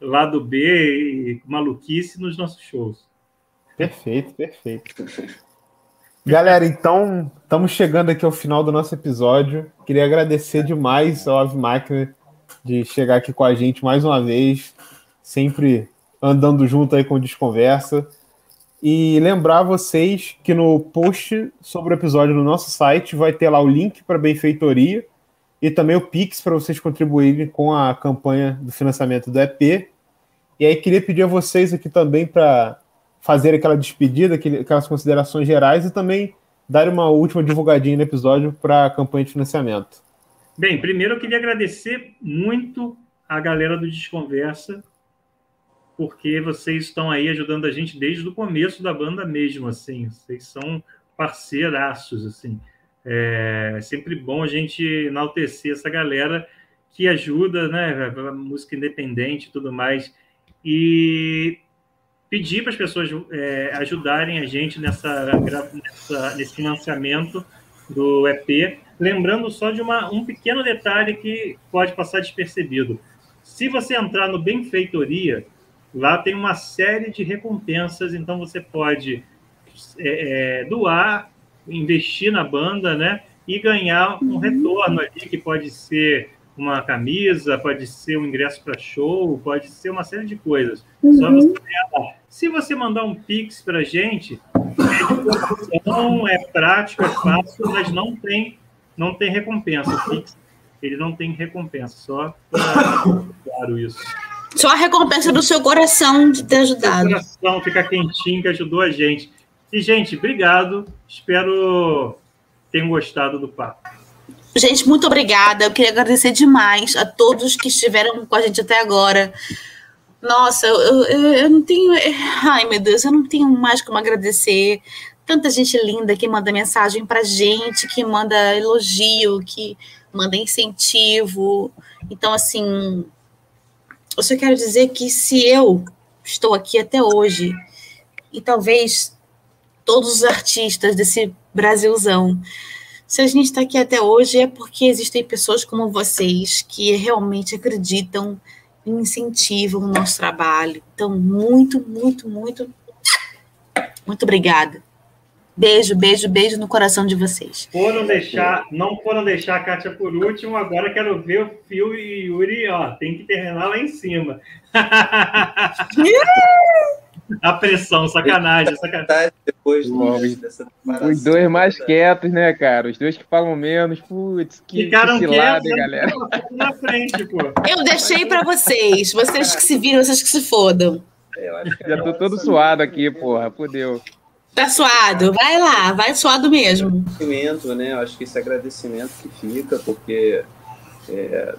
Speaker 2: lado B e maluquice nos nossos shows.
Speaker 1: Perfeito, perfeito. Galera, então estamos chegando aqui ao final do nosso episódio. Queria agradecer demais ao Ave Máquina de chegar aqui com a gente mais uma vez, sempre andando junto aí com o Desconversa. E lembrar vocês que no post sobre o episódio no nosso site vai ter lá o link para benfeitoria e também o Pix para vocês contribuírem com a campanha do financiamento do EP. E aí queria pedir a vocês aqui também para fazer aquela despedida, aquelas considerações gerais e também dar uma última divulgadinha no episódio para a campanha de financiamento.
Speaker 2: Bem, primeiro eu queria agradecer muito a galera do Desconversa porque vocês estão aí ajudando a gente desde o começo da banda mesmo, assim. Vocês são parceiraços, assim. É sempre bom a gente enaltecer essa galera que ajuda, né, música independente e tudo mais. E pedir para as pessoas é, ajudarem a gente nessa, nessa, nesse financiamento do EP. Lembrando só de uma, um pequeno detalhe que pode passar despercebido. Se você entrar no Benfeitoria, Lá tem uma série de recompensas, então você pode é, é, doar, investir na banda, né? E ganhar um uhum. retorno ali, que pode ser uma camisa, pode ser um ingresso para show, pode ser uma série de coisas. Uhum. Só você lá. Se você mandar um Pix para a gente, é, é prático, é fácil, mas não tem, não tem recompensa. Pix, ele não tem recompensa, só claro isso.
Speaker 3: Só a recompensa do seu coração de ter ajudado. O
Speaker 2: coração fica quentinho que ajudou a gente. E, gente, obrigado. Espero tenham gostado do papo.
Speaker 3: Gente, muito obrigada. Eu queria agradecer demais a todos que estiveram com a gente até agora. Nossa, eu, eu, eu não tenho. Ai, meu Deus, eu não tenho mais como agradecer. Tanta gente linda que manda mensagem pra gente, que manda elogio, que manda incentivo. Então, assim, eu só quero dizer que se eu estou aqui até hoje, e talvez todos os artistas desse Brasilzão, se a gente está aqui até hoje é porque existem pessoas como vocês que realmente acreditam e incentivam o nosso trabalho. Então, muito, muito, muito, muito obrigada. Beijo, beijo, beijo no coração de vocês.
Speaker 2: Foram deixar, não foram deixar a Kátia por último, agora quero ver o Fio e Yuri, ó, tem que terminar lá em cima. a pressão, sacanagem, sacanagem.
Speaker 8: Depois dessa Os dois mais quietos, né, cara? Os dois que falam menos, putz, que,
Speaker 2: Ficaram
Speaker 8: que
Speaker 2: cilada, galera. Na frente, pô.
Speaker 3: Eu deixei para vocês, vocês que se viram, vocês que se fodam.
Speaker 8: Já tô todo suado aqui, porra, fudeu.
Speaker 3: Tá suado, vai lá, vai suado mesmo.
Speaker 4: Agradecimento, né? Eu acho que esse agradecimento que fica, porque é,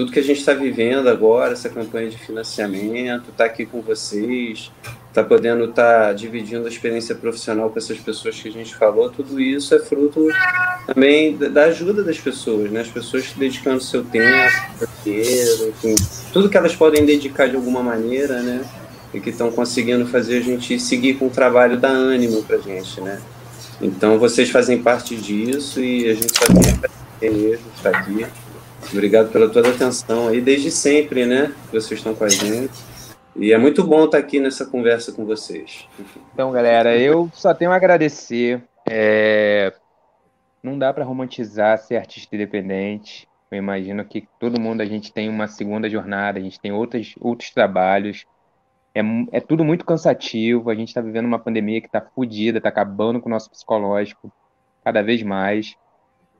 Speaker 4: tudo que a gente está vivendo agora, essa campanha de financiamento, tá aqui com vocês, tá podendo estar tá dividindo a experiência profissional com essas pessoas que a gente falou, tudo isso é fruto também da ajuda das pessoas, né? As pessoas dedicando seu tempo, dinheiro, enfim, tudo que elas podem dedicar de alguma maneira, né? e que estão conseguindo fazer a gente seguir com o trabalho da ânimo para gente, né? Então vocês fazem parte disso e a gente só tem estar aqui. Obrigado pela toda a atenção aí desde sempre, né? Vocês estão com a gente. E é muito bom estar aqui nessa conversa com vocês.
Speaker 8: Então, galera, eu só tenho a agradecer. É... Não dá para romantizar ser artista independente. Eu imagino que todo mundo a gente tem uma segunda jornada, a gente tem outros, outros trabalhos. É, é tudo muito cansativo. A gente está vivendo uma pandemia que está fodida, está acabando com o nosso psicológico cada vez mais.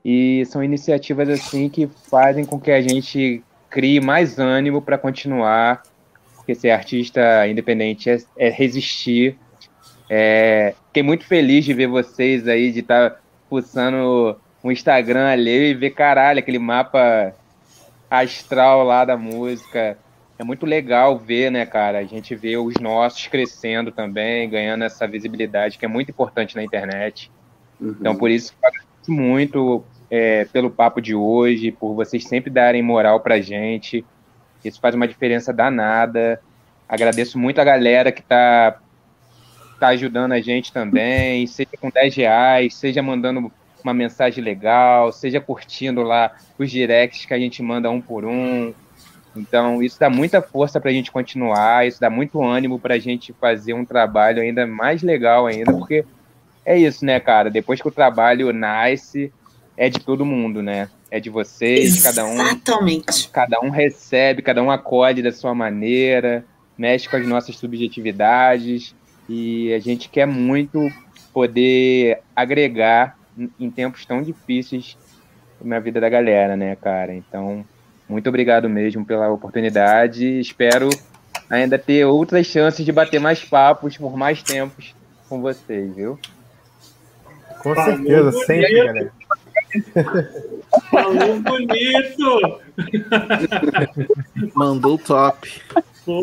Speaker 8: E são iniciativas assim que fazem com que a gente crie mais ânimo para continuar, porque ser artista independente é, é resistir. É, fiquei muito feliz de ver vocês aí, de estar tá pulsando o Instagram ali e ver, caralho, aquele mapa astral lá da música é muito legal ver, né, cara? A gente vê os nossos crescendo também, ganhando essa visibilidade que é muito importante na internet. Uhum. Então, por isso, agradeço muito é, pelo papo de hoje, por vocês sempre darem moral pra gente. Isso faz uma diferença danada. Agradeço muito a galera que tá, tá ajudando a gente também, seja com 10 reais, seja mandando uma mensagem legal, seja curtindo lá os directs que a gente manda um por um. Então, isso dá muita força para a gente continuar, isso dá muito ânimo para a gente fazer um trabalho ainda mais legal ainda, porque é isso, né, cara? Depois que o trabalho nasce, é de todo mundo, né? É de vocês,
Speaker 3: Exatamente.
Speaker 8: cada um, cada um recebe, cada um acolhe da sua maneira, mexe com as nossas subjetividades e a gente quer muito poder agregar em tempos tão difíceis na vida da galera, né, cara? Então, muito obrigado mesmo pela oportunidade. Espero ainda ter outras chances de bater mais papos por mais tempos com vocês, viu?
Speaker 1: Com certeza, sempre, galera.
Speaker 2: Falou bonito!
Speaker 7: Mandou top.
Speaker 2: Pô,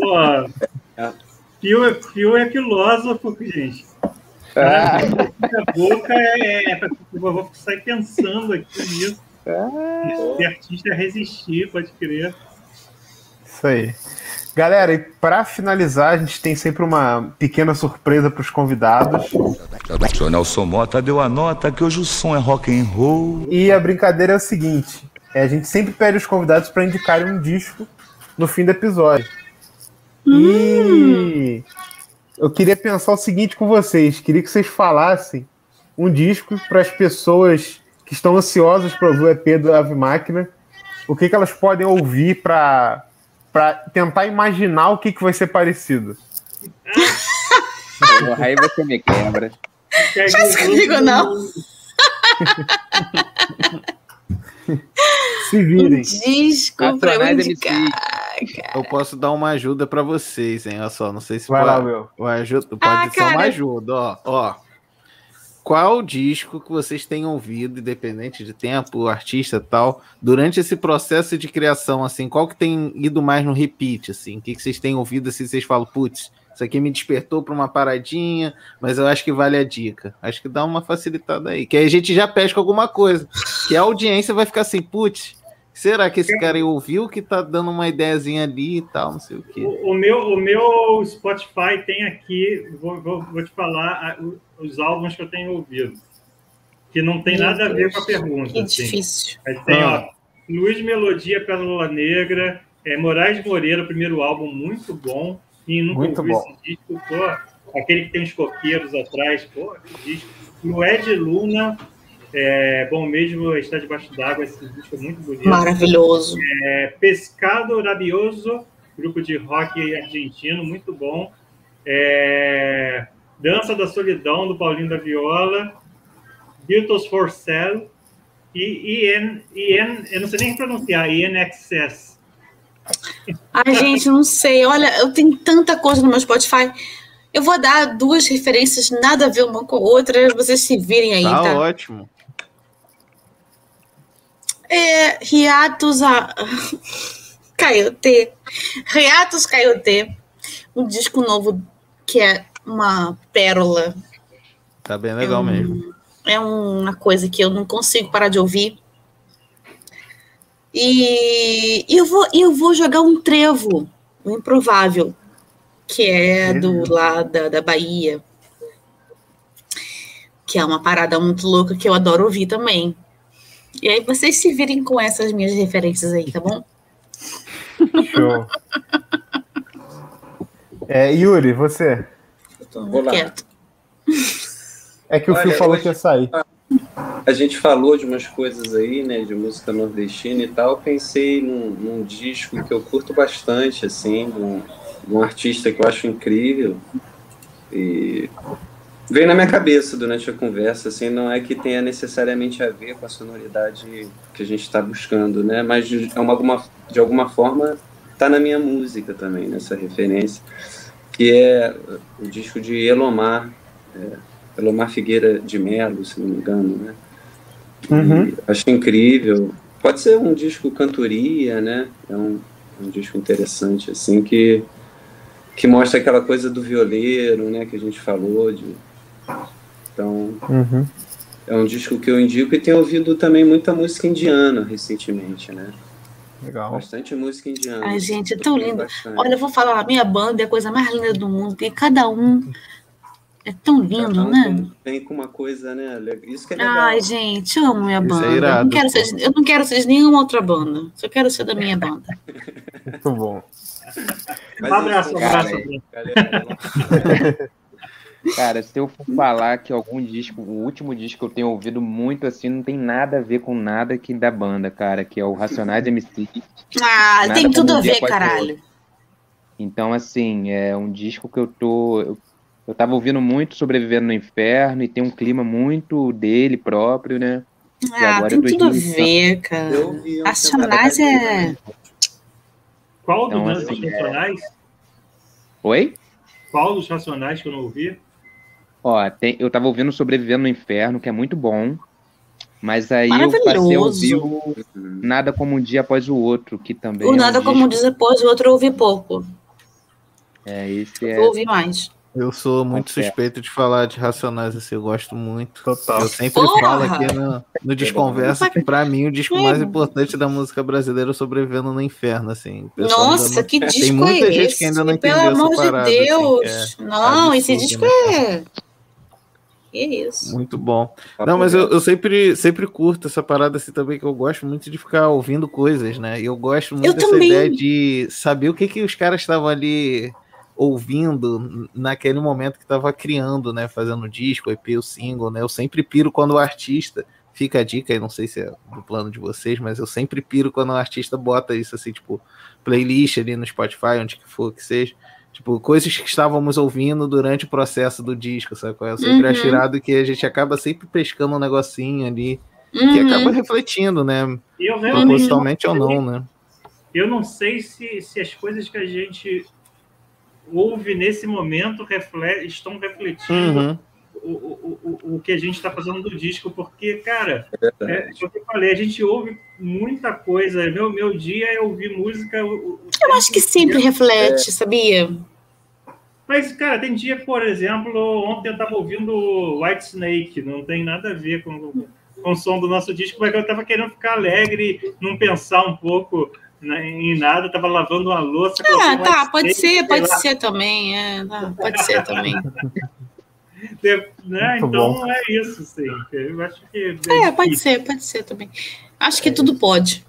Speaker 2: Fio, é- Fio é filósofo, gente.
Speaker 8: Ah,
Speaker 2: A boca é. é eu vou sair pensando aqui nisso. Esse artista é resistir, pode crer.
Speaker 1: Isso aí. Galera, e para finalizar, a gente tem sempre uma pequena surpresa para os convidados.
Speaker 9: O Nelson Mota deu a nota que hoje o som é rock and roll.
Speaker 1: E a brincadeira é o seguinte: é, a gente sempre pede os convidados para indicarem um disco no fim do episódio. E eu queria pensar o seguinte com vocês: queria que vocês falassem um disco para as pessoas que estão ansiosas para ouvir o EP do Ave Máquina. O que, que elas podem ouvir para tentar imaginar o que, que vai ser parecido?
Speaker 8: porra, aí você me quebra.
Speaker 3: Faz comigo, não.
Speaker 1: Se virem.
Speaker 3: Disco pra eu
Speaker 8: Racionais
Speaker 3: indicar.
Speaker 7: Eu posso dar uma ajuda pra vocês, hein? Olha só, não sei se
Speaker 1: Vai
Speaker 7: pode,
Speaker 1: lá, meu.
Speaker 7: Uma ajuda, pode
Speaker 3: Ah,
Speaker 7: ser uma
Speaker 3: cara.
Speaker 7: ajuda, ó, ó. Qual disco que vocês têm ouvido, independente de tempo, artista tal, durante esse processo de criação, assim, qual que tem ido mais no repeat, assim? O que, que vocês têm ouvido, assim, vocês falam, putz, isso aqui me despertou pra uma paradinha, mas eu acho que vale a dica. Acho que dá uma facilitada aí, que aí a gente já pesca alguma coisa, que a audiência vai ficar assim, putz, será que esse cara ouviu que tá dando uma ideiazinha ali e tal, não sei o quê.
Speaker 2: O, o meu, o meu Spotify tem aqui, vou, vou, vou te falar a- os álbuns que eu tenho ouvido, que não tem
Speaker 3: Meu
Speaker 2: nada a ver
Speaker 3: Deus,
Speaker 2: com a pergunta.
Speaker 3: Que
Speaker 2: assim.
Speaker 3: difícil.
Speaker 2: Mas tem,
Speaker 7: Ah.
Speaker 2: ó, Luiz Melodia, Pérola Negra, é, Moraes Moreira, primeiro álbum, muito bom. E nunca
Speaker 1: Muito
Speaker 2: ouvi
Speaker 1: bom.
Speaker 2: esse disco, pô, aquele que tem os coqueiros atrás, pô, que disco. E o Ed Luna, é, bom mesmo está debaixo d'água, esse disco é muito bonito.
Speaker 3: Maravilhoso.
Speaker 2: É, Pescado Rabioso, grupo de rock argentino, muito bom. É, Dança da Solidão, do Paulinho da Viola. Beatles for Sale. E IN, IN, eu não sei nem pronunciar, INXS.
Speaker 3: Ai, gente, não sei. Olha, eu tenho tanta coisa no meu Spotify. Eu vou dar duas referências, nada a ver uma com a outra. Vocês se virem aí,
Speaker 7: Tá
Speaker 3: tá?
Speaker 7: ótimo.
Speaker 3: É, Riatos a... Caiote. Riatos Caiote. Um disco novo que é uma pérola.
Speaker 7: Tá bem legal
Speaker 3: um-
Speaker 7: mesmo.
Speaker 3: É uma coisa que eu não consigo parar de ouvir. E eu vou, eu vou jogar um trevo, um improvável, que é do lá da, da Bahia. Que é uma parada muito louca que eu adoro ouvir também. E aí vocês se virem com essas minhas referências aí, tá bom?
Speaker 1: Show. É, Yuri, você?
Speaker 3: Eu tô
Speaker 4: Vou lá.
Speaker 3: quieto.
Speaker 1: É que o
Speaker 4: Olha,
Speaker 1: Fio falou
Speaker 4: hoje-
Speaker 1: que ia sair.
Speaker 4: A gente falou de umas coisas aí, né, de música nordestina e tal. Eu pensei num, num disco que eu curto bastante, assim, de um, de um artista que eu acho incrível. E veio na minha cabeça durante a conversa, assim, não é que tenha necessariamente a ver com a sonoridade que a gente está buscando, né, mas de, é uma, alguma, de alguma forma está na minha música também, nessa referência, que é o disco de Elomar, é, Elomar Figueira de Melo, se não me engano, né?
Speaker 1: Uhum.
Speaker 4: Acho incrível. Pode ser um disco cantoria, né? É um, um disco interessante, assim, que, que mostra aquela coisa do violeiro, né? Que a gente falou. De... Então,
Speaker 1: Uhum.
Speaker 4: é um disco que eu indico e tenho ouvido também muita música indiana recentemente, né?
Speaker 1: Legal.
Speaker 4: Bastante música indiana.
Speaker 3: Ai, gente, é tão lindo.
Speaker 4: bastante.
Speaker 3: Olha, eu vou falar, a minha banda é a coisa mais linda do mundo, porque cada um É tão lindo,
Speaker 4: Cada um
Speaker 3: né?
Speaker 4: tem- Vem com uma coisa, né? Isso que é legal.
Speaker 3: Ai, gente, eu amo minha
Speaker 7: Isso é
Speaker 3: banda. eu,
Speaker 7: irado,
Speaker 3: não quero ser, eu não quero ser de nenhuma outra banda. Só quero ser da minha banda.
Speaker 1: Muito bom.
Speaker 4: Mas
Speaker 2: Um abraço, um abraço.
Speaker 8: cara,
Speaker 2: Bruno.
Speaker 4: galera,
Speaker 8: Cara, se eu for falar que algum disco, o último disco que eu tenho ouvido muito assim, não tem nada a ver com nada que da banda, cara, que é o Racionais MC.
Speaker 3: Ah,
Speaker 8: Nada
Speaker 3: tem tudo a ver, caralho.
Speaker 8: Então, assim, é um disco que eu tô. Eu, eu tava ouvindo muito Sobrevivendo no Inferno e tem um clima muito dele próprio, né? E
Speaker 3: Ah,
Speaker 8: agora
Speaker 3: tem tudo a ver, cara.
Speaker 4: Um
Speaker 3: Racionais é.
Speaker 2: Qual
Speaker 8: Então,
Speaker 2: dos
Speaker 8: assim,
Speaker 2: Racionais?
Speaker 8: Oi?
Speaker 2: Qual dos Racionais que eu não ouvi?
Speaker 8: Ó, tem- eu tava ouvindo Sobrevivendo no Inferno, que é muito bom. Mas aí eu passei a ouvir o Nada Como Um Dia Após o Outro, que também
Speaker 3: O
Speaker 8: é um
Speaker 3: nada como
Speaker 8: disco-
Speaker 3: diz após o outro eu ouvi pouco.
Speaker 8: É, esse é.
Speaker 3: Eu ouvi mais.
Speaker 7: Eu sou muito
Speaker 8: Confere.
Speaker 7: suspeito de falar de Racionais, assim, eu gosto muito.
Speaker 1: Total.
Speaker 7: Eu sempre
Speaker 3: Porra!
Speaker 7: falo aqui no, no Desconversa que pra mim o disco mais importante da música brasileira é Sobrevivendo no Inferno, assim. O pessoal ainda
Speaker 3: Nossa,
Speaker 7: não-
Speaker 3: que
Speaker 7: Tem
Speaker 3: disco
Speaker 7: muita
Speaker 3: é
Speaker 7: gente
Speaker 3: esse?
Speaker 7: que ainda não
Speaker 3: Pelo
Speaker 7: entendeu essa
Speaker 3: amor
Speaker 7: parada,
Speaker 3: de
Speaker 7: assim,
Speaker 3: Deus.
Speaker 7: que é
Speaker 3: não, esse disco
Speaker 7: né?
Speaker 3: é. Que isso?
Speaker 7: Muito bom. Não, mas eu, eu sempre, sempre curto essa parada assim também, que eu gosto muito de ficar ouvindo coisas, né? E eu gosto muito
Speaker 3: Eu
Speaker 7: dessa
Speaker 3: também.
Speaker 7: ideia de saber o que, que os caras estavam ali ouvindo naquele momento que tava criando, né? Fazendo disco, o EP, o single, né? Eu sempre piro quando o artista. Fica a dica aí, não sei se é do plano de vocês, mas eu sempre piro quando o artista bota isso assim, tipo, playlist ali no Spotify, onde que for que seja. Tipo, coisas que estávamos ouvindo durante o processo do disco, sabe? qual é? Eu sempre
Speaker 3: Uhum.
Speaker 7: acho irado que a gente acaba sempre pescando um negocinho ali que
Speaker 3: Uhum.
Speaker 7: acaba refletindo, né?
Speaker 2: E eu realmente
Speaker 7: Propositalmente ou
Speaker 2: não
Speaker 7: né?
Speaker 2: Eu não sei se, se as coisas que a gente ouve nesse momento refle- estão refletindo
Speaker 7: Uhum.
Speaker 2: O, o, o, o que a gente está fazendo do disco, porque, cara, é, é o que eu falei, a gente ouve muita coisa. Meu, meu dia é ouvir música. o- o
Speaker 3: Eu acho que sempre
Speaker 2: inteiro.
Speaker 3: reflete, sabia?
Speaker 2: Mas, cara, tem dia, por exemplo, ontem eu estava ouvindo White Snake, não tem nada a ver com, com o som do nosso disco, mas eu estava querendo ficar alegre, não pensar um pouco né, em nada, estava lavando uma louça.
Speaker 3: Ah,
Speaker 2: White
Speaker 3: tá, pode
Speaker 2: Snake,
Speaker 3: ser,
Speaker 2: sei
Speaker 3: pode
Speaker 2: lá,
Speaker 3: ser também. É, tá, pode ser também.
Speaker 2: né? Então
Speaker 1: bom.
Speaker 2: é isso, sim. Eu acho que.
Speaker 3: É, pode ser, pode ser também. Acho que tudo pode.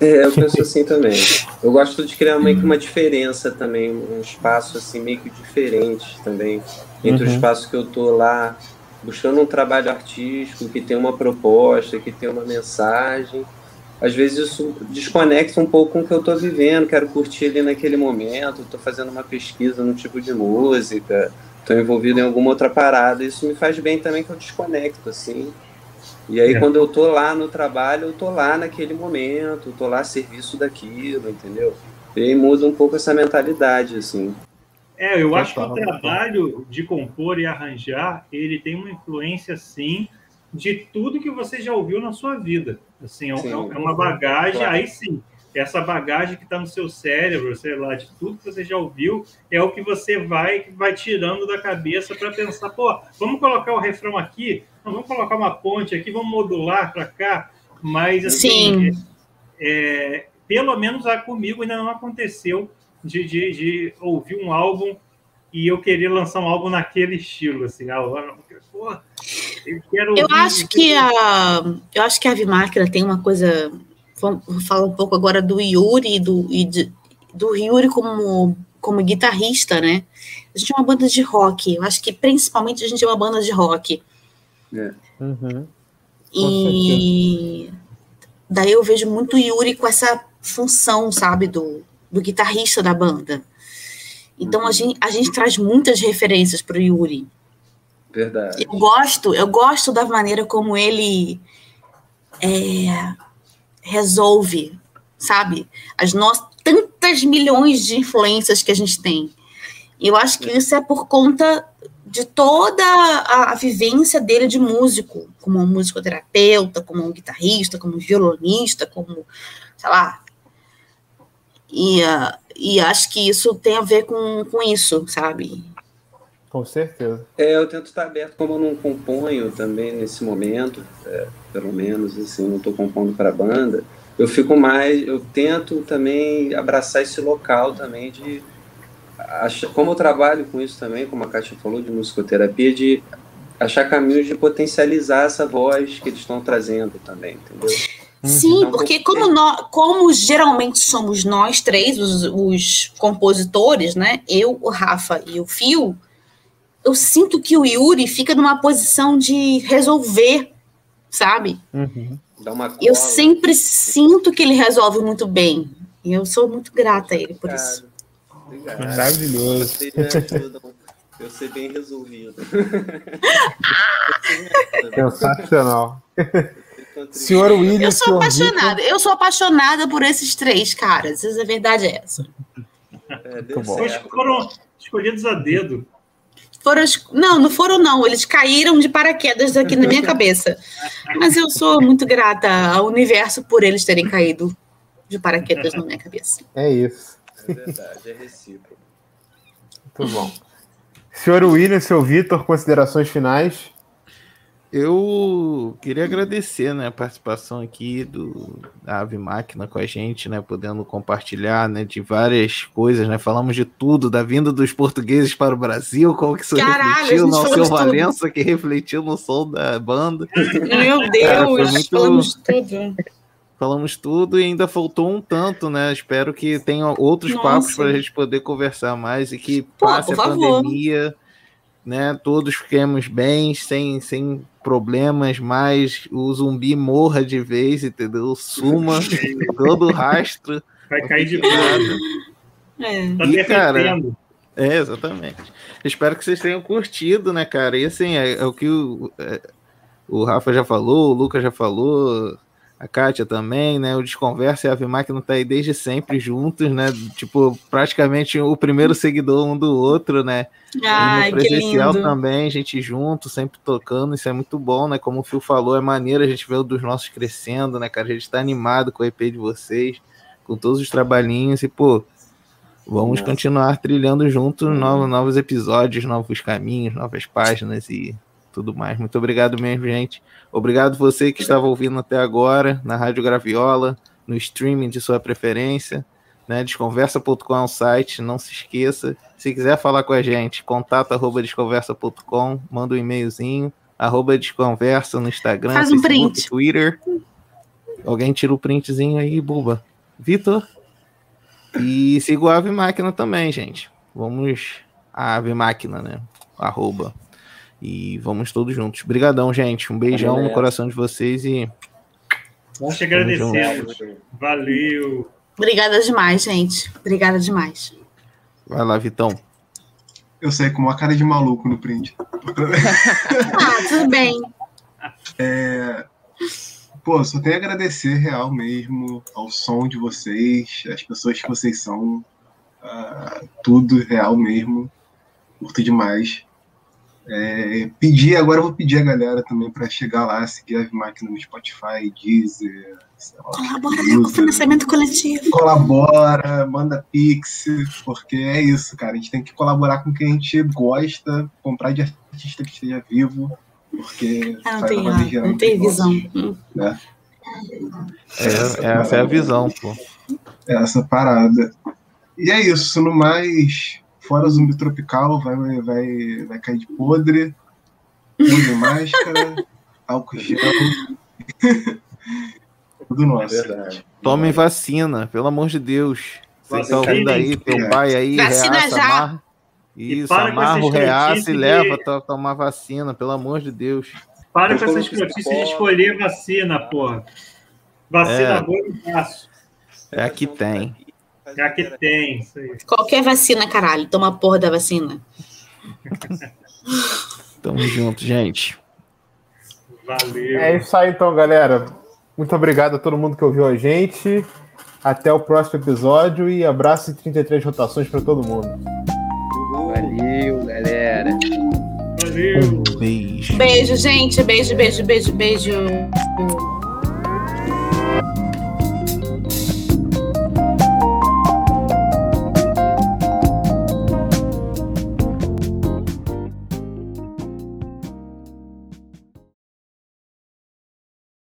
Speaker 4: É, eu penso assim também. Eu gosto de criar meio que uma diferença também, um espaço assim meio que diferente também entre o
Speaker 1: Uhum.
Speaker 4: espaço que eu tô lá buscando um trabalho artístico que tem uma proposta, que tem uma mensagem. Às vezes isso desconecta um pouco com o que eu tô vivendo, quero curtir ali naquele momento, tô fazendo uma pesquisa no tipo de música, tô envolvido em alguma outra parada, isso me faz bem também que eu desconecto assim. E aí,
Speaker 2: É.
Speaker 4: quando eu tô lá no trabalho, eu tô lá naquele momento, eu tô lá a serviço daquilo, entendeu? E aí muda um pouco essa mentalidade, assim.
Speaker 2: É, eu acho que o trabalho de compor e arranjar, ele tem uma influência, sim, de tudo que você já ouviu na sua vida. Assim, é,
Speaker 4: Sim.
Speaker 2: é uma bagagem,
Speaker 4: Claro.
Speaker 2: aí sim, essa bagagem que está no seu cérebro, sei lá, de tudo que você já ouviu, é o que você vai, vai tirando da cabeça para pensar, pô, vamos colocar o refrão aqui, vamos colocar uma ponte aqui, vamos modular para cá, mas assim,
Speaker 3: Sim.
Speaker 2: é, pelo menos comigo ainda não aconteceu de, de, de ouvir um álbum e eu querer lançar um álbum naquele estilo, assim, ah, eu- pô, eu quero
Speaker 3: Eu acho que a eu acho que a Ave Máquina tem uma coisa. Vamos falar um pouco agora do Yuri e do, e de- do Yuri como, como guitarrista, né? A gente é uma banda de rock. Eu acho que principalmente a gente é uma banda de rock.
Speaker 1: Uhum.
Speaker 3: E daí eu vejo muito o Yuri com essa função, sabe, do, do guitarrista da banda. Então a gente, a gente traz muitas referências para o Yuri.
Speaker 4: Verdade.
Speaker 3: Eu gosto, eu gosto da maneira como ele é, resolve, sabe? As nossas tantas milhões de influências que a gente tem. E eu acho que isso é por conta de toda a, a vivência dele de músico, como um musicoterapeuta, como um guitarrista, como um violonista, como, sei lá. E, ah, e acho que isso tem a ver com, com isso, sabe?
Speaker 1: Com certeza.
Speaker 4: É, eu tento estar aberto, como eu não componho também nesse momento, é, pelo menos, assim, não estou compondo para a banda, eu fico mais, eu tento também abraçar esse local também de, como eu trabalho com isso também, como a Kátia falou, de musicoterapia, de achar caminhos de potencializar essa voz que eles estão trazendo também, entendeu?
Speaker 3: Sim, então, porque como, nós, como geralmente somos nós três, os, os, compositores, né? Eu, o Rafa e o Fio, eu sinto que o Yuri fica numa posição de resolver, sabe?
Speaker 1: Uhum.
Speaker 3: Eu sempre sinto que ele resolve muito bem. E eu sou muito grata a ele por Obrigado. isso.
Speaker 1: Obrigado. Maravilhoso.
Speaker 4: Eu ser bem resolvido.
Speaker 1: Sensacional. Senhor William.
Speaker 3: Eu sou apaixonada. Eu sou apaixonada por esses três caras. A verdade é essa.
Speaker 2: É, foram escolhidos a dedo.
Speaker 3: Foram, não, não foram, não. Eles caíram de paraquedas aqui na minha cabeça. Mas eu sou muito grata ao universo por eles terem caído de paraquedas na minha cabeça.
Speaker 1: É isso.
Speaker 4: É verdade, é recíproco.
Speaker 1: Muito bom. Senhor William, seu Vitor, considerações finais?
Speaker 7: Eu queria agradecer né, a participação aqui do, da Ave Máquina com a gente, né, podendo compartilhar né, de várias coisas. Né, falamos de tudo, da vinda dos portugueses para o Brasil, como que isso Caralho, refletiu no seu Valença, que refletiu no som da banda.
Speaker 3: Meu Deus, muito... falamos tudo.
Speaker 7: Falamos tudo e ainda faltou um tanto, né? Espero que tenha outros Nossa. papos para a gente poder conversar mais e que Pô, passe a pandemia, né? Todos fiquemos bem, sem, sem problemas, mas o zumbi morra de vez, entendeu? Suma todo o rastro.
Speaker 2: Vai cair de nada.
Speaker 3: É.
Speaker 2: Tá
Speaker 7: e, cara, é, exatamente. Espero que vocês tenham curtido, né, cara? E assim, é, é o que o, é, o Rafa já falou, o Lucas já falou, a Kátia também, né? O Desconversa e a Ave Máquina tá aí desde sempre juntos, né? Tipo, praticamente o primeiro seguidor um do outro, né?
Speaker 3: Ai,
Speaker 7: e no presencial também, gente junto, sempre tocando, isso é muito bom, né? Como o Phil falou, é maneiro a gente ver o dos nossos crescendo, né, cara? A gente tá animado com o EP de vocês, com todos os trabalhinhos e, pô, vamos Nossa. continuar trilhando juntos novos, novos episódios, novos caminhos, novas páginas e tudo mais. Muito obrigado mesmo, gente. Obrigado você que estava ouvindo até agora na Rádio Graviola, no streaming de sua preferência, né? Desconversa.com é um site, não se esqueça. Se quiser falar com a gente, contato arroba desconversa.com, manda um e-mailzinho, arroba desconversa no Instagram,
Speaker 3: Faz um Facebook, print.
Speaker 7: Twitter. Alguém tira o printzinho aí, buba. Vitor. E siga o Ave Máquina também, gente. Vamos a Ave Máquina, né? Arroba. E vamos todos juntos. Obrigadão, gente. Um beijão Valeu. no coração de vocês e.
Speaker 2: Nós te agradecemos. Valeu.
Speaker 3: Obrigada demais, gente. Obrigada demais.
Speaker 7: Vai lá, Vitão.
Speaker 5: Eu sei, com uma cara de maluco no print.
Speaker 3: ah, tudo bem.
Speaker 5: É... Pô, só tenho a agradecer real mesmo ao som de vocês, as pessoas que vocês são, uh, tudo real mesmo. Curto demais. É, pedir, agora eu vou pedir a galera também para chegar lá, seguir a máquina no Spotify, Deezer.
Speaker 3: Colabora com o financiamento coletivo.
Speaker 5: Colabora, manda pix, porque é isso, cara. A gente tem que colaborar com quem a gente gosta, comprar de artista que esteja vivo, porque
Speaker 3: ah, não, tem, não, não tem visão.
Speaker 5: Né?
Speaker 7: É, essa é a visão, pô.
Speaker 5: Essa parada. E é isso, no mais Fora zumbi tropical, vai, vai, vai cair de podre. Usa máscara, álcool gel. Tudo nosso.
Speaker 7: É Tomem vacina, pelo amor de Deus. Você está ouvindo aí, teu pai aí,
Speaker 3: vacina reaça, já. Amarra.
Speaker 7: Isso, amarra o reaça e leva a tomar vacina, pelo amor de Deus.
Speaker 2: Para com essas notícias de escolher vacina, porra. Vacina é. boa e fácil.
Speaker 7: É a que tem.
Speaker 2: Já que tem.
Speaker 3: Qualquer vacina, caralho. Toma a porra da vacina.
Speaker 7: Tamo junto, gente.
Speaker 2: Valeu.
Speaker 1: É isso aí, então, galera. Muito obrigado a todo mundo que ouviu a gente. Até o próximo episódio e abraço e 33 rotações para todo mundo.
Speaker 8: Valeu, galera.
Speaker 2: Valeu.
Speaker 7: Um beijo.
Speaker 3: Beijo, gente. Beijo, beijo, beijo, beijo.